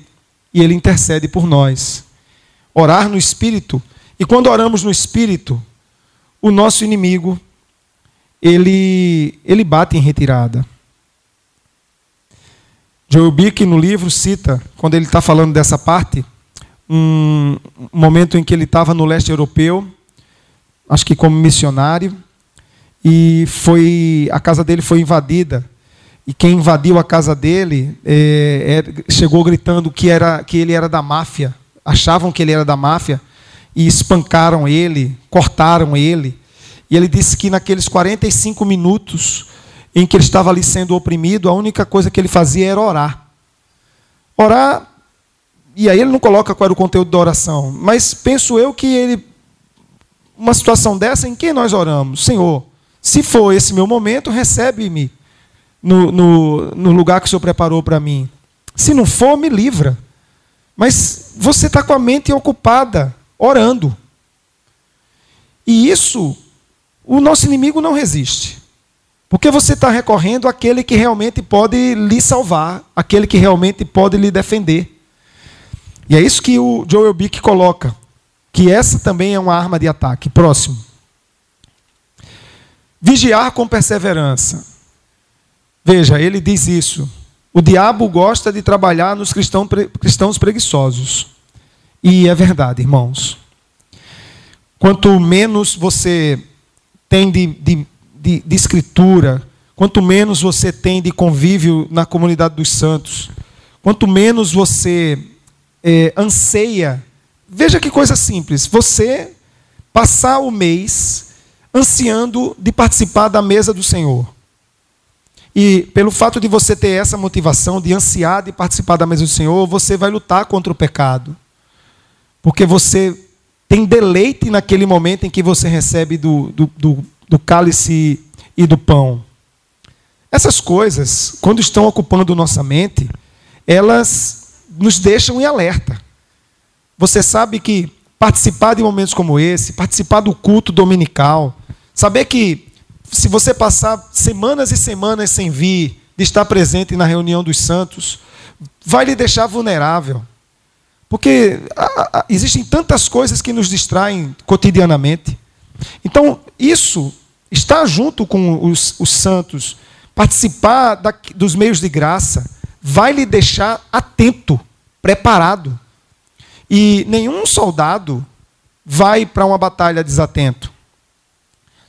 e ele intercede por nós. Orar no Espírito, e quando oramos no Espírito, o nosso inimigo, ele, ele bate em retirada. Joel Bick, no livro, cita, quando ele está falando dessa parte, um momento em que ele estava no leste europeu, acho que como missionário, e foi a casa dele foi invadida. E quem invadiu a casa dele é, é, chegou gritando que, era, que ele era da máfia. Achavam que ele era da máfia e espancaram ele, cortaram ele. E ele disse que naqueles 45 minutos em que ele estava ali sendo oprimido, a única coisa que ele fazia era orar. Orar, e aí ele não coloca qual era o conteúdo da oração, mas penso eu que ele, uma situação dessa, em que nós oramos? Senhor, se for esse meu momento, recebe-me no, no, no lugar que o Senhor preparou para mim. Se não for, me livra. Mas você está com a mente ocupada, orando. E isso, o nosso inimigo não resiste. Porque você está recorrendo àquele que realmente pode lhe salvar, aquele que realmente pode lhe defender. E é isso que o Joel Bick coloca, que essa também é uma arma de ataque. Próximo. Vigiar com perseverança. Veja, ele diz isso. O diabo gosta de trabalhar nos cristãos preguiçosos. E é verdade, irmãos. Quanto menos você tem de, de de, de escritura, quanto menos você tem de convívio na comunidade dos santos, quanto menos você é, anseia. Veja que coisa simples. Você passar o mês ansiando de participar da mesa do Senhor. E pelo fato de você ter essa motivação de ansiar de participar da mesa do Senhor, você vai lutar contra o pecado. Porque você tem deleite naquele momento em que você recebe do, do, do do cálice e do pão. Essas coisas, quando estão ocupando nossa mente, elas nos deixam em alerta. Você sabe que participar de momentos como esse, participar do culto dominical, saber que se você passar semanas e semanas sem vir, de estar presente na reunião dos santos, vai lhe deixar vulnerável. Porque existem tantas coisas que nos distraem cotidianamente. Então, isso, estar junto com os, os santos, participar da, dos meios de graça, vai lhe deixar atento, preparado. E nenhum soldado vai para uma batalha desatento.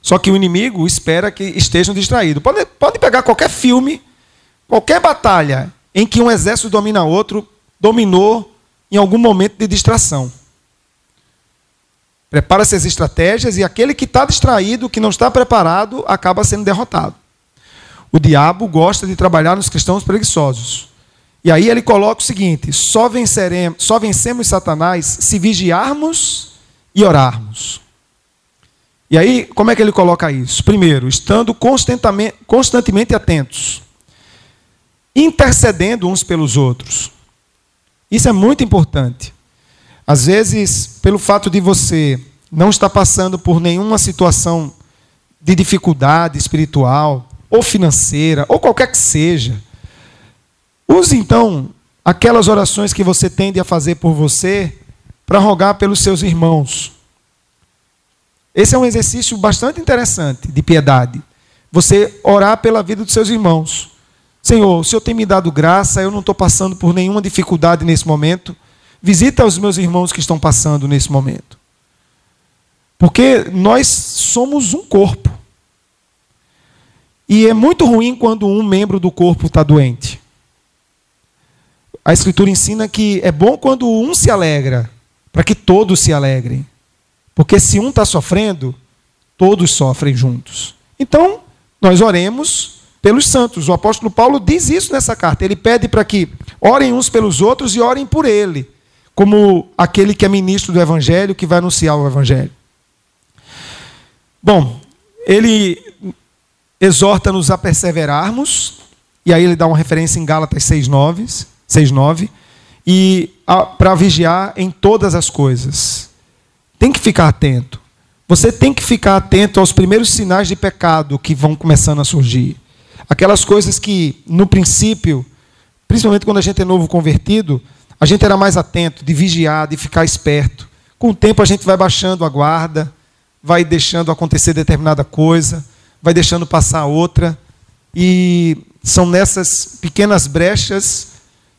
Só que o inimigo espera que estejam distraídos. Pode, pode pegar qualquer filme, qualquer batalha em que um exército domina outro, dominou em algum momento de distração. Prepara-se as estratégias e aquele que está distraído, que não está preparado, acaba sendo derrotado. O diabo gosta de trabalhar nos cristãos preguiçosos. E aí ele coloca o seguinte: só, venceremos, só vencemos Satanás se vigiarmos e orarmos. E aí, como é que ele coloca isso? Primeiro, estando constantemente, constantemente atentos, intercedendo uns pelos outros. Isso é muito importante. Às vezes, pelo fato de você não estar passando por nenhuma situação de dificuldade espiritual, ou financeira, ou qualquer que seja, Use então aquelas orações que você tende a fazer por você para rogar pelos seus irmãos. Esse é um exercício bastante interessante de piedade. Você orar pela vida dos seus irmãos. Senhor, o Senhor tem me dado graça, eu não estou passando por nenhuma dificuldade nesse momento. Visita os meus irmãos que estão passando nesse momento. Porque nós somos um corpo. E é muito ruim quando um membro do corpo está doente. A Escritura ensina que é bom quando um se alegra, para que todos se alegrem. Porque se um está sofrendo, todos sofrem juntos. Então, nós oremos pelos santos. O apóstolo Paulo diz isso nessa carta. Ele pede para que orem uns pelos outros e orem por ele, como aquele que é ministro do evangelho, que vai anunciar o evangelho. Bom, ele exorta-nos a perseverarmos, e aí ele dá uma referência em Gálatas 6:9, 6:9, e para vigiar em todas as coisas. Tem que ficar atento. Você tem que ficar atento aos primeiros sinais de pecado que vão começando a surgir. Aquelas coisas que, no princípio, principalmente quando a gente é novo convertido, a gente era mais atento, de vigiar, de ficar esperto. Com o tempo a gente vai baixando a guarda, vai deixando acontecer determinada coisa, vai deixando passar outra, e são nessas pequenas brechas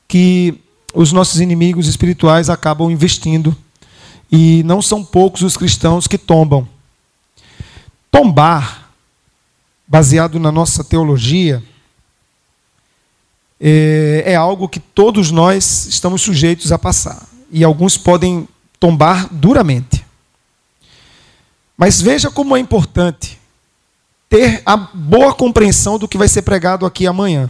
que os nossos inimigos espirituais acabam investindo. E não são poucos os cristãos que tombam. Tombar, baseado na nossa teologia, é, é algo que todos nós estamos sujeitos a passar. E alguns podem tombar duramente. Mas veja como é importante ter a boa compreensão do que vai ser pregado aqui amanhã.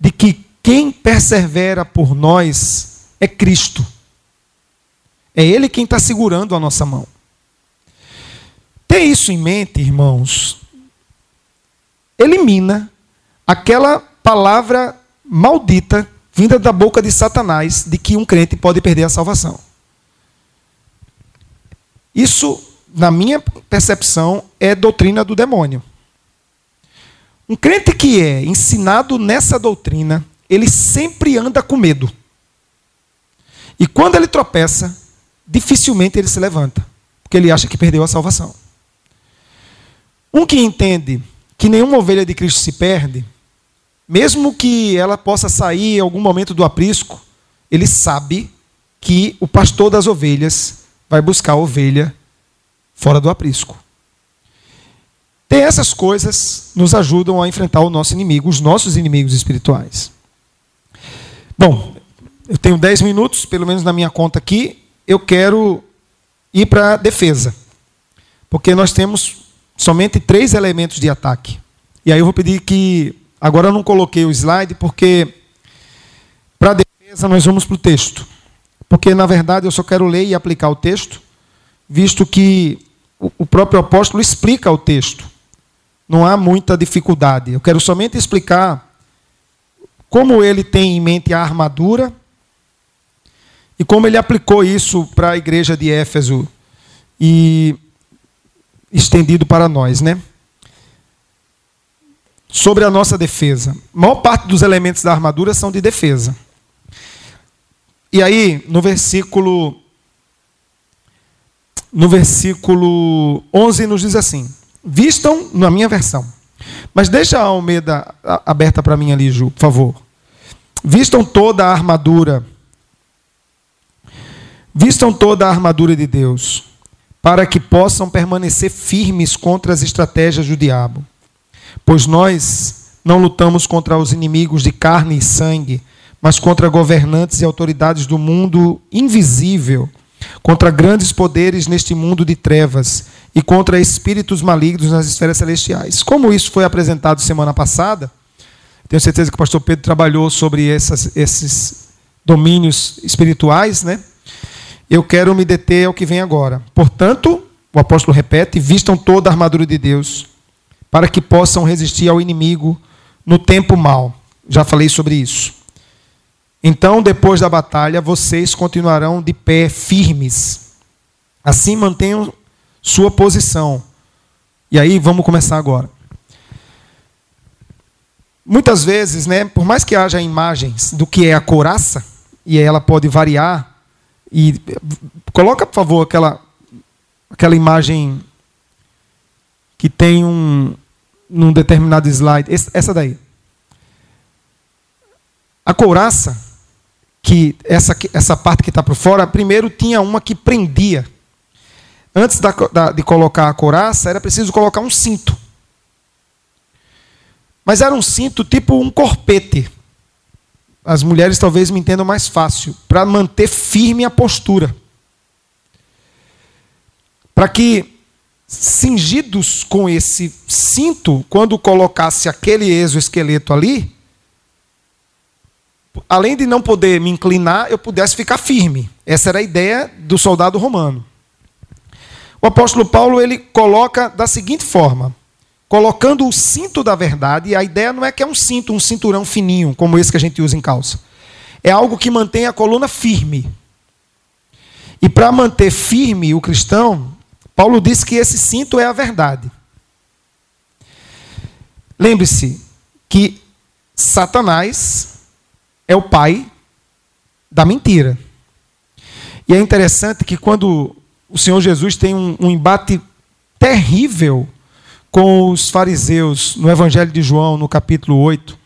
De que quem persevera por nós é Cristo. É Ele quem está segurando a nossa mão. Ter isso em mente, irmãos, elimina aquela palavra maldita vinda da boca de Satanás de que um crente pode perder a salvação. Isso na minha percepção, é doutrina do demônio. Um crente que é ensinado nessa doutrina, ele sempre anda com medo. E quando ele tropeça, dificilmente ele se levanta, porque ele acha que perdeu a salvação. Um que entende que nenhuma ovelha de Cristo se perde, mesmo que ela possa sair em algum momento do aprisco, ele sabe que o pastor das ovelhas vai buscar a ovelha fora do aprisco. Tem essas coisas nos ajudam a enfrentar o nosso inimigo, os nossos inimigos espirituais. Bom, eu tenho 10 minutos, pelo menos na minha conta aqui, eu quero ir para a defesa. Porque nós temos somente três elementos de ataque. E aí eu vou pedir que. Agora eu não coloquei o slide, porque para a defesa nós vamos para o texto. Porque, na verdade, eu só quero ler e aplicar o texto, visto que o próprio apóstolo explica o texto. Não há muita dificuldade. Eu quero somente explicar como ele tem em mente a armadura e como ele aplicou isso para a igreja de Éfeso e estendido para nós, né? Sobre a nossa defesa. A maior parte dos elementos da armadura são de defesa. E aí, no versículo no versículo 11 nos diz assim: Vistam, na minha versão, mas deixa a Almeida aberta para mim ali, Ju, por favor. Vistam toda a armadura, vistam toda a armadura de Deus, para que possam permanecer firmes contra as estratégias do diabo. Pois nós não lutamos contra os inimigos de carne e sangue, mas contra governantes e autoridades do mundo invisível contra grandes poderes neste mundo de trevas e contra espíritos malignos nas esferas celestiais. Como isso foi apresentado semana passada, tenho certeza que o pastor Pedro trabalhou sobre essas, esses domínios espirituais, né? Eu quero me deter ao que vem agora. Portanto, o apóstolo repete: vistam toda a armadura de Deus, para que possam resistir ao inimigo no tempo mal. Já falei sobre isso. Então, depois da batalha, vocês continuarão de pé firmes. Assim mantenham sua posição. E aí, vamos começar agora. muitas vezes, né, por mais que haja imagens do que é a couraça, e ela pode variar, e coloca, por favor, aquela, aquela imagem que tem um num determinado slide, essa daí. A couraça, que essa, essa parte que está por fora, primeiro tinha uma que prendia. Antes da, da, de colocar a couraça, era preciso colocar um cinto. Mas era um cinto tipo um corpete. As mulheres talvez me entendam mais fácil, para manter firme a postura. Para que, cingidos com esse cinto, quando colocasse aquele exoesqueleto ali, além de não poder me inclinar, eu pudesse ficar firme. Essa era a ideia do soldado romano. O apóstolo Paulo ele coloca da seguinte forma: colocando o cinto da verdade, a ideia não é que é um cinto, um cinturão fininho, como esse que a gente usa em calça. É algo que mantém a coluna firme. E para manter firme o cristão, Paulo diz que esse cinto é a verdade. Lembre-se que Satanás é o pai da mentira. E é interessante que quando o Senhor Jesus tem um, um embate terrível com os fariseus no Evangelho de João, no capítulo 8.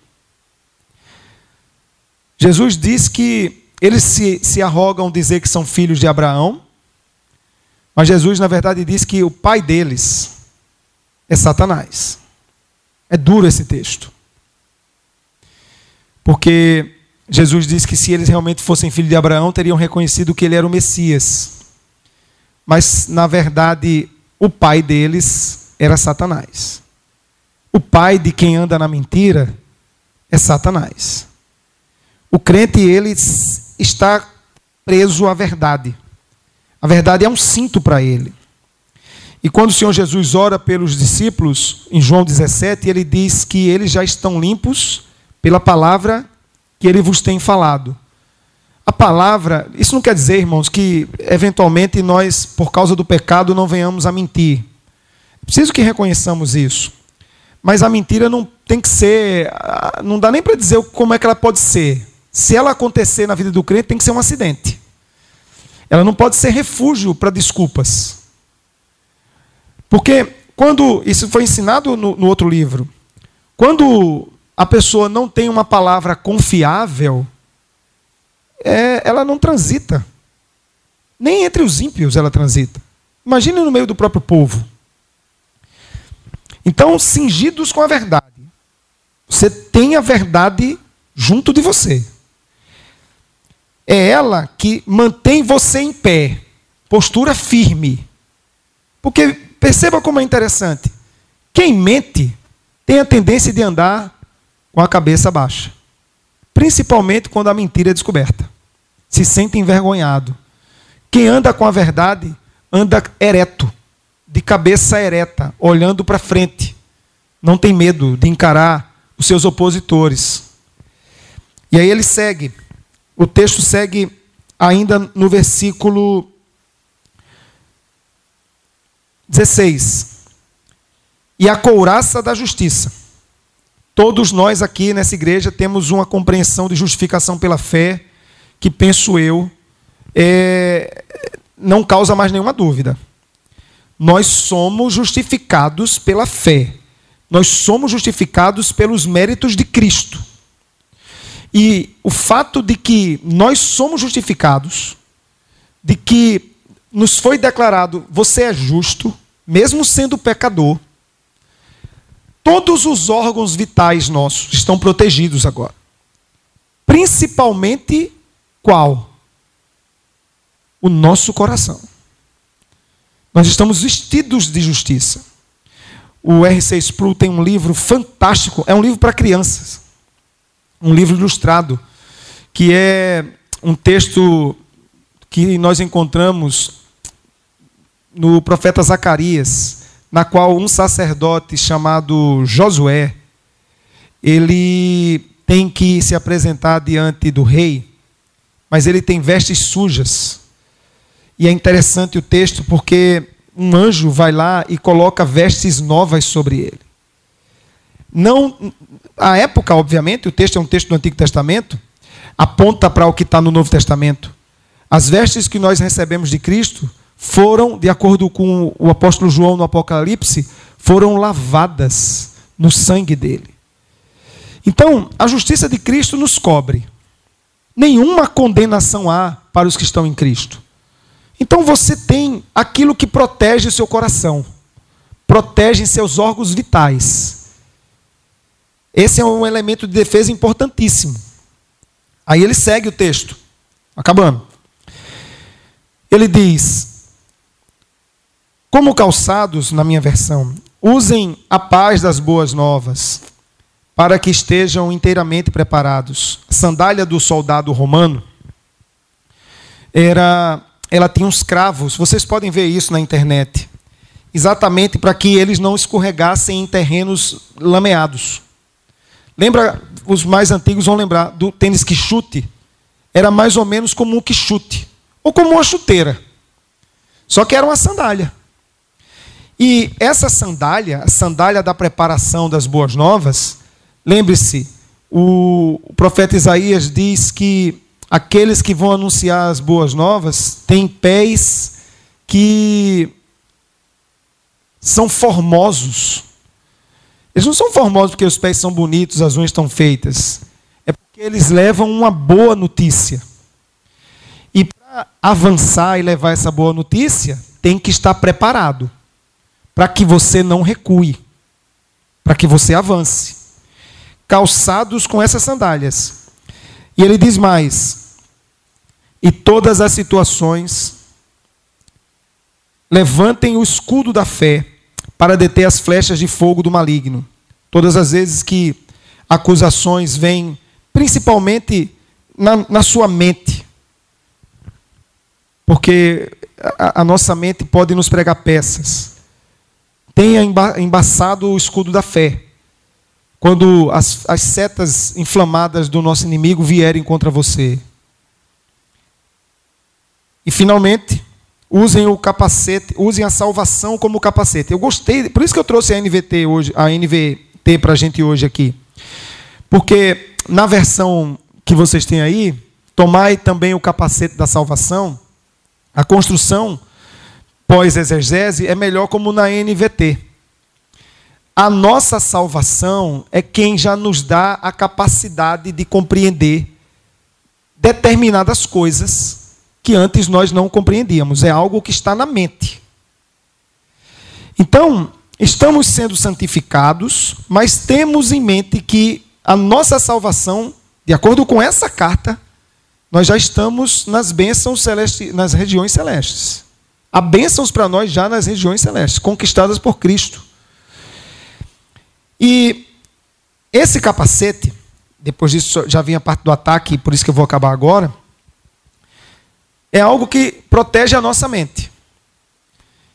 Jesus diz que eles se, se arrogam dizer que são filhos de Abraão, mas Jesus, na verdade, diz que o pai deles é Satanás. É duro esse texto. Porque Jesus diz que se eles realmente fossem filhos de Abraão, teriam reconhecido que ele era o Messias. Mas, na verdade, o pai deles era Satanás. O pai de quem anda na mentira é Satanás. O crente, ele está preso à verdade. A verdade é um cinto para ele. E quando o Senhor Jesus ora pelos discípulos, em João 17, ele diz que eles já estão limpos pela palavra que ele vos tem falado. A palavra, isso não quer dizer, irmãos, que eventualmente nós, por causa do pecado, não venhamos a mentir. Preciso que reconheçamos isso. Mas a mentira não tem que ser. Ah, não dá nem para dizer como é que ela pode ser. Se ela acontecer na vida do crente, tem que ser um acidente. Ela não pode ser refúgio para desculpas. Porque quando. Isso foi ensinado no, no outro livro. Quando a pessoa não tem uma palavra confiável, é, ela não transita. Nem entre os ímpios ela transita. Imagine no meio do próprio povo. Então, cingidos com a verdade. Você tem a verdade junto de você. É ela que mantém você em pé, postura firme. Porque perceba como é interessante. Quem mente tem a tendência de andar com a cabeça baixa. Principalmente quando a mentira é descoberta. Se sente envergonhado. Quem anda com a verdade anda ereto de cabeça ereta, olhando para frente. Não tem medo de encarar os seus opositores. E aí ele segue. O texto segue ainda no versículo 16. E a couraça da justiça. Todos nós aqui nessa igreja temos uma compreensão de justificação pela fé, que penso eu, é, não causa mais nenhuma dúvida. Nós somos justificados pela fé. Nós somos justificados pelos méritos de Cristo. E o fato de que nós somos justificados, de que nos foi declarado, você é justo, mesmo sendo pecador, todos os órgãos vitais nossos estão protegidos agora. Principalmente qual? O nosso coração. Nós estamos vestidos de justiça. O R.C. Sproul tem um livro fantástico, é um livro para crianças, um livro ilustrado, que é um texto que nós encontramos no profeta Zacarias, na qual um sacerdote chamado Josué, ele tem que se apresentar diante do rei, mas ele tem vestes sujas. E é interessante o texto porque um anjo vai lá e coloca vestes novas sobre ele. Não a época, obviamente, o texto é um texto do Antigo Testamento, aponta para o que está no Novo Testamento. As vestes que nós recebemos de Cristo foram, de acordo com o apóstolo João no Apocalipse, foram lavadas no sangue dele. Então, a justiça de Cristo nos cobre. Nenhuma condenação há para os que estão em Cristo. Então você tem aquilo que protege o seu coração, protege seus órgãos vitais. Esse é um elemento de defesa importantíssimo. Aí ele segue o texto, acabando. Ele diz: Como calçados, na minha versão, usem a paz das boas novas, para que estejam inteiramente preparados. Sandália do soldado romano era ela tinha uns cravos, vocês podem ver isso na internet. Exatamente para que eles não escorregassem em terrenos lameados. Lembra, os mais antigos vão lembrar do tênis que chute? Era mais ou menos como um que chute, ou como uma chuteira. Só que era uma sandália. E essa sandália, a sandália da preparação das boas novas, lembre-se, o profeta Isaías diz que aqueles que vão anunciar as boas novas têm pés que são formosos. Eles não são formosos porque os pés são bonitos, as unhas estão feitas. É porque eles levam uma boa notícia. E para avançar e levar essa boa notícia, tem que estar preparado para que você não recue, para que você avance. Calçados com essas sandálias. E ele diz mais: e todas as situações, levantem o escudo da fé para deter as flechas de fogo do maligno. Todas as vezes que acusações vêm, principalmente na, na sua mente, porque a, a, nossa mente pode nos pregar peças. Tenha emba, embaçado o escudo da fé. Quando as, as setas inflamadas do nosso inimigo vierem contra você, e finalmente, usem o capacete, usem a salvação como capacete. Eu gostei, por isso que eu trouxe a NVT hoje, a NVT para a gente hoje aqui. Porque na versão que vocês têm aí, tomai também o capacete da salvação, a construção pós-exegese é melhor como na NVT. A nossa salvação é quem já nos dá a capacidade de compreender determinadas coisas que antes nós não compreendíamos. É algo que está na mente. Então, estamos sendo santificados, mas temos em mente que a nossa salvação, de acordo com essa carta, nós já estamos nas bênçãos celestes, nas regiões celestes. Há bênçãos para nós já nas regiões celestes, conquistadas por Cristo. E esse capacete, depois disso já vem a parte do ataque, por isso que eu vou acabar agora é algo que protege a nossa mente.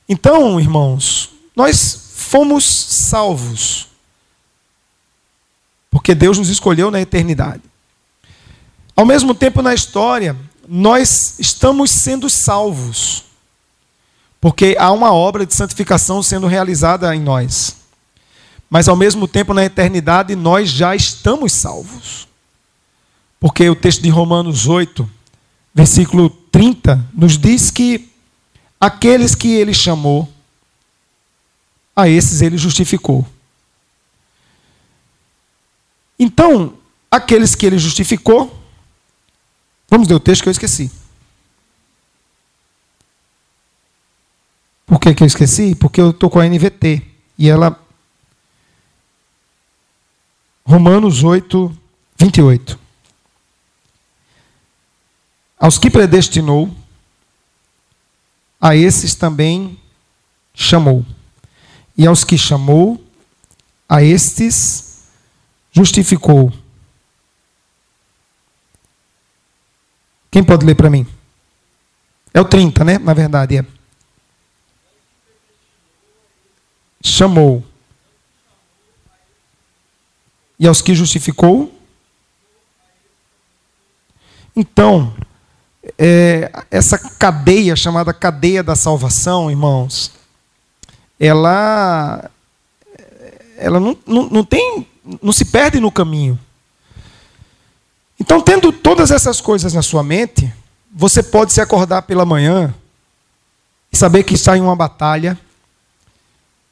Então, irmãos, nós fomos salvos. Porque Deus nos escolheu na eternidade. Ao mesmo tempo, na história, nós estamos sendo salvos. Porque há uma obra de santificação sendo realizada em nós. Mas ao mesmo tempo, na eternidade, nós já estamos salvos. Porque o texto de Romanos 8, versículo 30, nos diz que aqueles que ele chamou, a esses ele justificou. Então, aqueles que ele justificou, vamos ler o texto que eu esqueci. Por que, que eu esqueci? Porque eu estou com a NVT. E ela. Romanos 8, 28. Aos que predestinou, a esses também chamou. E aos que chamou, a estes justificou. Quem pode ler para mim? É o 30, né? Na verdade, é. Chamou. E aos que justificou? Então, é, essa cadeia chamada cadeia da salvação, irmãos, ela ela não, não, não tem, não se perde no caminho. Então, tendo todas essas coisas na sua mente, você pode se acordar pela manhã e saber que está em uma batalha,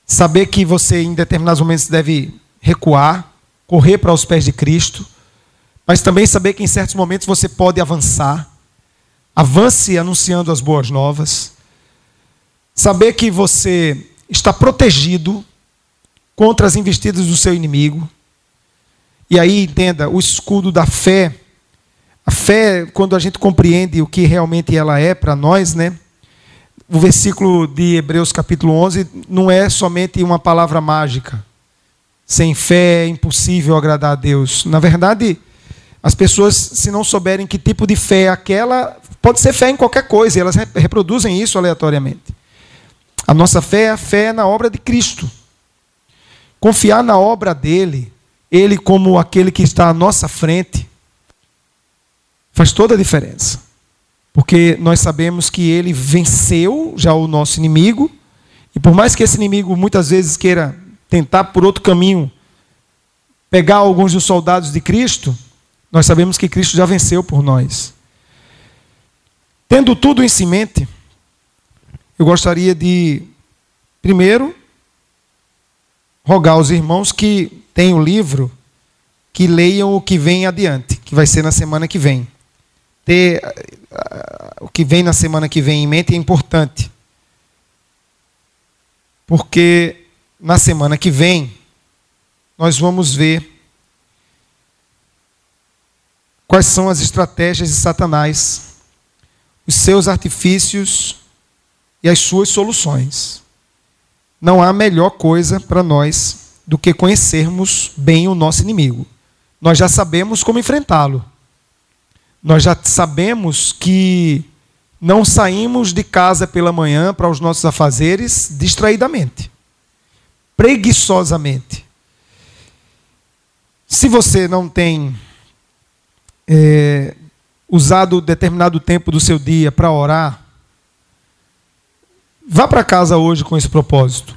saber que você em determinados momentos deve recuar, correr para os pés de Cristo, mas também saber que em certos momentos você pode avançar. Avance anunciando as boas novas. Saber que você está protegido contra as investidas do seu inimigo. E aí, entenda, o escudo da fé. A fé, quando a gente compreende o que realmente ela é para nós, né? O versículo de Hebreus capítulo 11 não é somente uma palavra mágica. Sem fé é impossível agradar a Deus. Na verdade, as pessoas, se não souberem que tipo de fé é aquela, pode ser fé em qualquer coisa, e elas reproduzem isso aleatoriamente. A nossa fé é a fé na obra de Cristo. Confiar na obra dele, ele como aquele que está à nossa frente, faz toda a diferença. Porque nós sabemos que ele venceu já o nosso inimigo, e por mais que esse inimigo muitas vezes queira tentar por outro caminho pegar alguns dos soldados de Cristo, nós sabemos que Cristo já venceu por nós. Tendo tudo em mente, eu gostaria de, primeiro, rogar aos irmãos que têm o livro, que leiam o que vem adiante, que vai ser na semana que vem. Ter uh, o que vem na semana que vem em mente é importante. Porque na semana que vem, nós vamos ver quais são as estratégias de Satanás, os seus artifícios e as suas soluções. Não há melhor coisa para nós do que conhecermos bem o nosso inimigo. Nós já sabemos como enfrentá-lo. Nós já sabemos que não saímos de casa pela manhã para os nossos afazeres distraidamente, preguiçosamente. Se você não tem é, usado determinado tempo do seu dia para orar, Vá para casa hoje com esse propósito.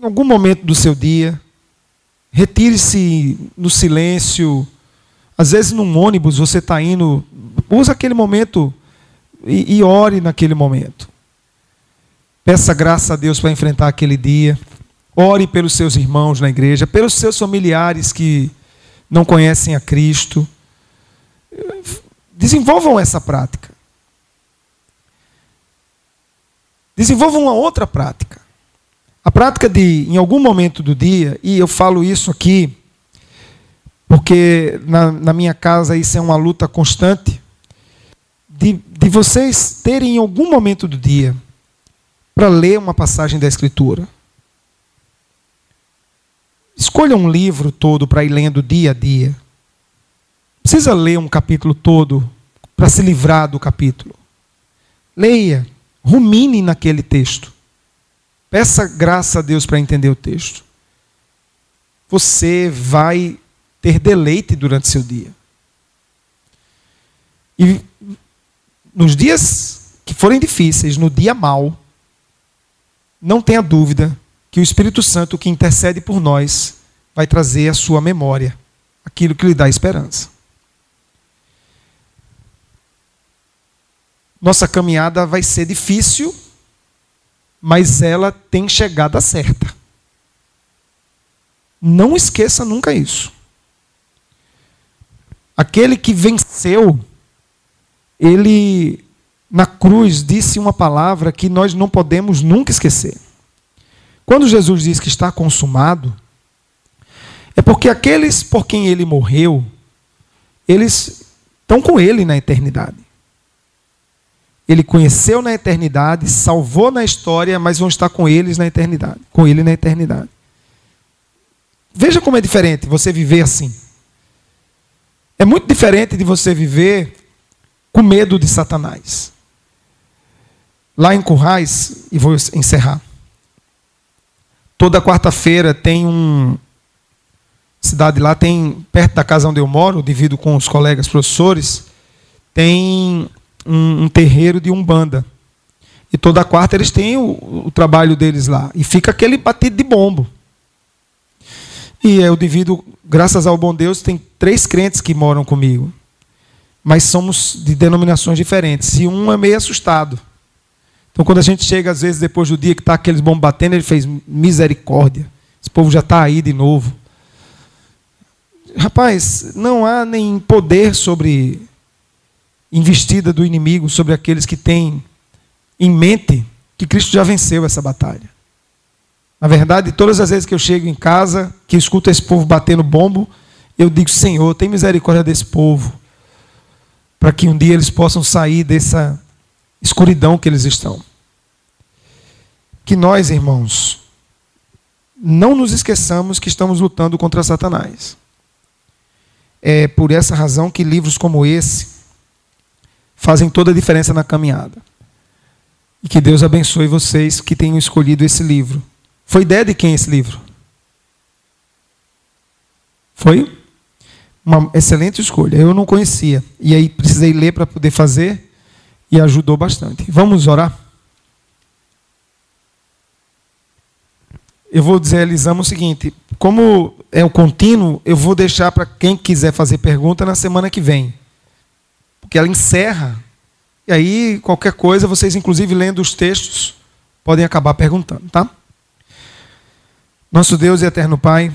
Em algum momento do seu dia, retire-se no silêncio. Às vezes, num ônibus, você está indo, usa aquele momento e, e ore naquele momento. Peça graça a Deus para enfrentar aquele dia. Ore pelos seus irmãos na igreja, pelos seus familiares que não conhecem a Cristo. Desenvolvam essa prática. Desenvolva uma outra prática. A prática de, em algum momento do dia, e eu falo isso aqui, porque na, na minha casa isso é uma luta constante, de, de vocês terem em algum momento do dia para ler uma passagem da Escritura. Escolha um livro todo para ir lendo dia a dia. Precisa ler um capítulo todo para se livrar do capítulo. Leia rumine naquele texto. Peça graça a Deus para entender o texto. Você vai ter deleite durante seu dia. E nos dias que forem difíceis, no dia mal, não tenha dúvida que o Espírito Santo que intercede por nós vai trazer à sua memória aquilo que lhe dá esperança. Nossa caminhada vai ser difícil, mas ela tem chegada certa. Não esqueça nunca isso. Aquele que venceu, ele na cruz disse uma palavra que nós não podemos nunca esquecer. Quando Jesus diz que está consumado, é porque aqueles por quem ele morreu, eles estão com ele na eternidade. Ele conheceu na eternidade, salvou na história, mas vão estar com eles na eternidade, com ele na eternidade. Veja como é diferente você viver assim. É muito diferente de você viver com medo de Satanás. Lá em Currais, e vou encerrar. Toda quarta-feira tem um cidade lá tem perto da casa onde eu moro, divido com os colegas professores, tem um, um terreiro de umbanda. E toda quarta eles têm o, o, trabalho deles lá. E fica aquele batido de bombo. E eu divido, graças ao bom Deus, tem três crentes que moram comigo. Mas somos de denominações diferentes. E um é meio assustado. Então, quando a gente chega, às vezes, depois do dia que está aqueles bombos batendo, ele fez misericórdia. Esse povo já está aí de novo. Rapaz, não há nem poder sobre investida do inimigo, sobre aqueles que têm em mente que Cristo já venceu essa batalha. Na verdade, todas as vezes que eu chego em casa, que escuto esse povo batendo bombo, eu digo: Senhor, tem misericórdia desse povo, para que um dia eles possam sair dessa escuridão que eles estão. Que nós, irmãos, não nos esqueçamos que estamos lutando contra Satanás. É por essa razão que livros como esse fazem toda a diferença na caminhada. E que Deus abençoe vocês que tenham escolhido esse livro. Foi ideia de quem esse livro? Foi uma excelente escolha. Eu não conhecia. E aí precisei ler para poder fazer e ajudou bastante. Vamos orar? Eu vou dizer a Elisama o seguinte: como é o contínuo, eu vou deixar para quem quiser fazer pergunta na semana que vem. Porque ela encerra. E aí, qualquer coisa, vocês, inclusive lendo os textos, podem acabar perguntando, tá? Nosso Deus e eterno Pai,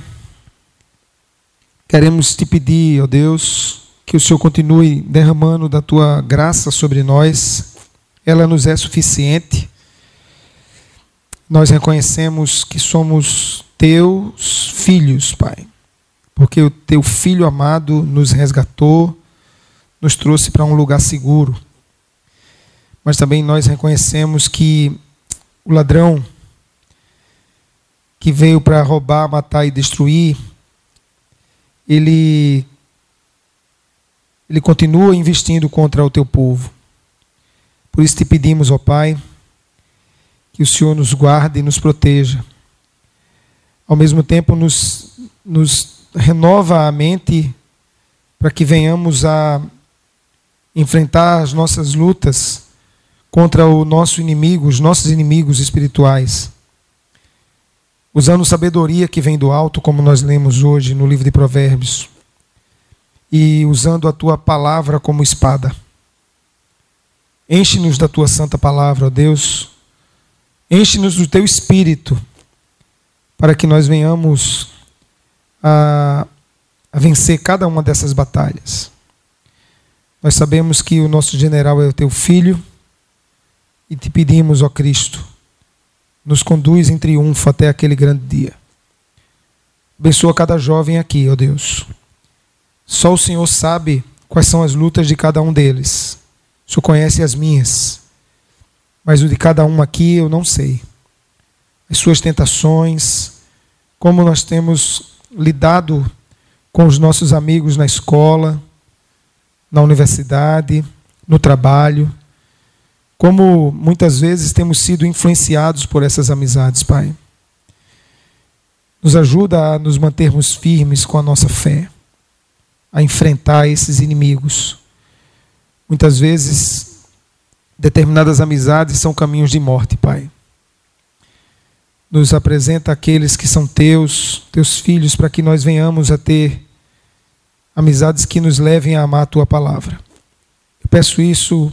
queremos te pedir, ó Deus, que o Senhor continue derramando da tua graça sobre nós. Ela nos é suficiente. Nós reconhecemos que somos teus filhos, Pai. Porque o teu filho amado nos resgatou, nos trouxe para um lugar seguro. Mas também nós reconhecemos que o ladrão que veio para roubar, matar e destruir, ele ele continua investindo contra o teu povo. Por isso te pedimos, ó Pai, que o Senhor nos guarde e nos proteja. Ao mesmo tempo, nos, nos renova a mente para que venhamos a enfrentar as nossas lutas contra o nosso inimigo, os nossos inimigos espirituais. Usando sabedoria que vem do alto, como nós lemos hoje no livro de Provérbios e usando a tua palavra como espada. Enche-nos da tua santa palavra, ó Deus. Enche-nos do teu espírito, para que nós venhamos a, a vencer cada uma dessas batalhas. Nós sabemos que o nosso general é o teu filho e te pedimos, ó Cristo, nos conduz em triunfo até aquele grande dia. Abençoa cada jovem aqui, ó Deus. Só o Senhor sabe quais são as lutas de cada um deles. O Senhor conhece as minhas. Mas o de cada um aqui eu não sei. As suas tentações, como nós temos lidado com os nossos amigos na escola, na universidade, no trabalho. Como muitas vezes temos sido influenciados por essas amizades, Pai. Nos ajuda a nos mantermos firmes com a nossa fé a enfrentar esses inimigos. Muitas vezes, determinadas amizades são caminhos de morte, Pai. Nos apresenta aqueles que são teus, teus filhos, para que nós venhamos a ter amizades que nos levem a amar a tua palavra. Eu peço isso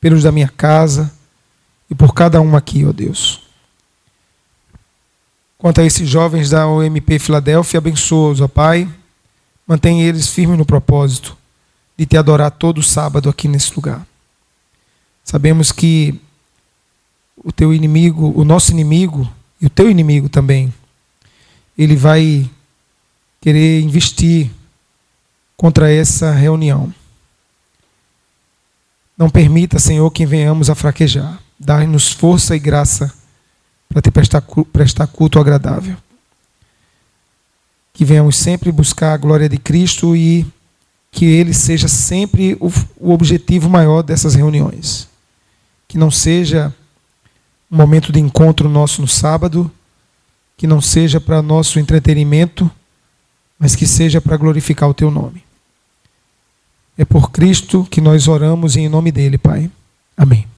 pelos da minha casa e por cada um aqui, ó Deus. Quanto a esses jovens da OMP Filadélfia, abençoa-os, ó Pai Mantém eles firmes no propósito de te adorar todo sábado aqui nesse lugar. Sabemos que o teu inimigo, o nosso inimigo e o teu inimigo também, ele vai querer investir contra essa reunião. Não permita, Senhor, que venhamos a fraquejar. Dá-nos força e graça para te prestar culto agradável que venhamos sempre buscar a glória de Cristo e que ele seja sempre o, objetivo maior dessas reuniões. Que não seja um momento de encontro nosso no sábado, que não seja para nosso entretenimento, mas que seja para glorificar o teu nome. É por Cristo que nós oramos e em nome dele, Pai. Amém.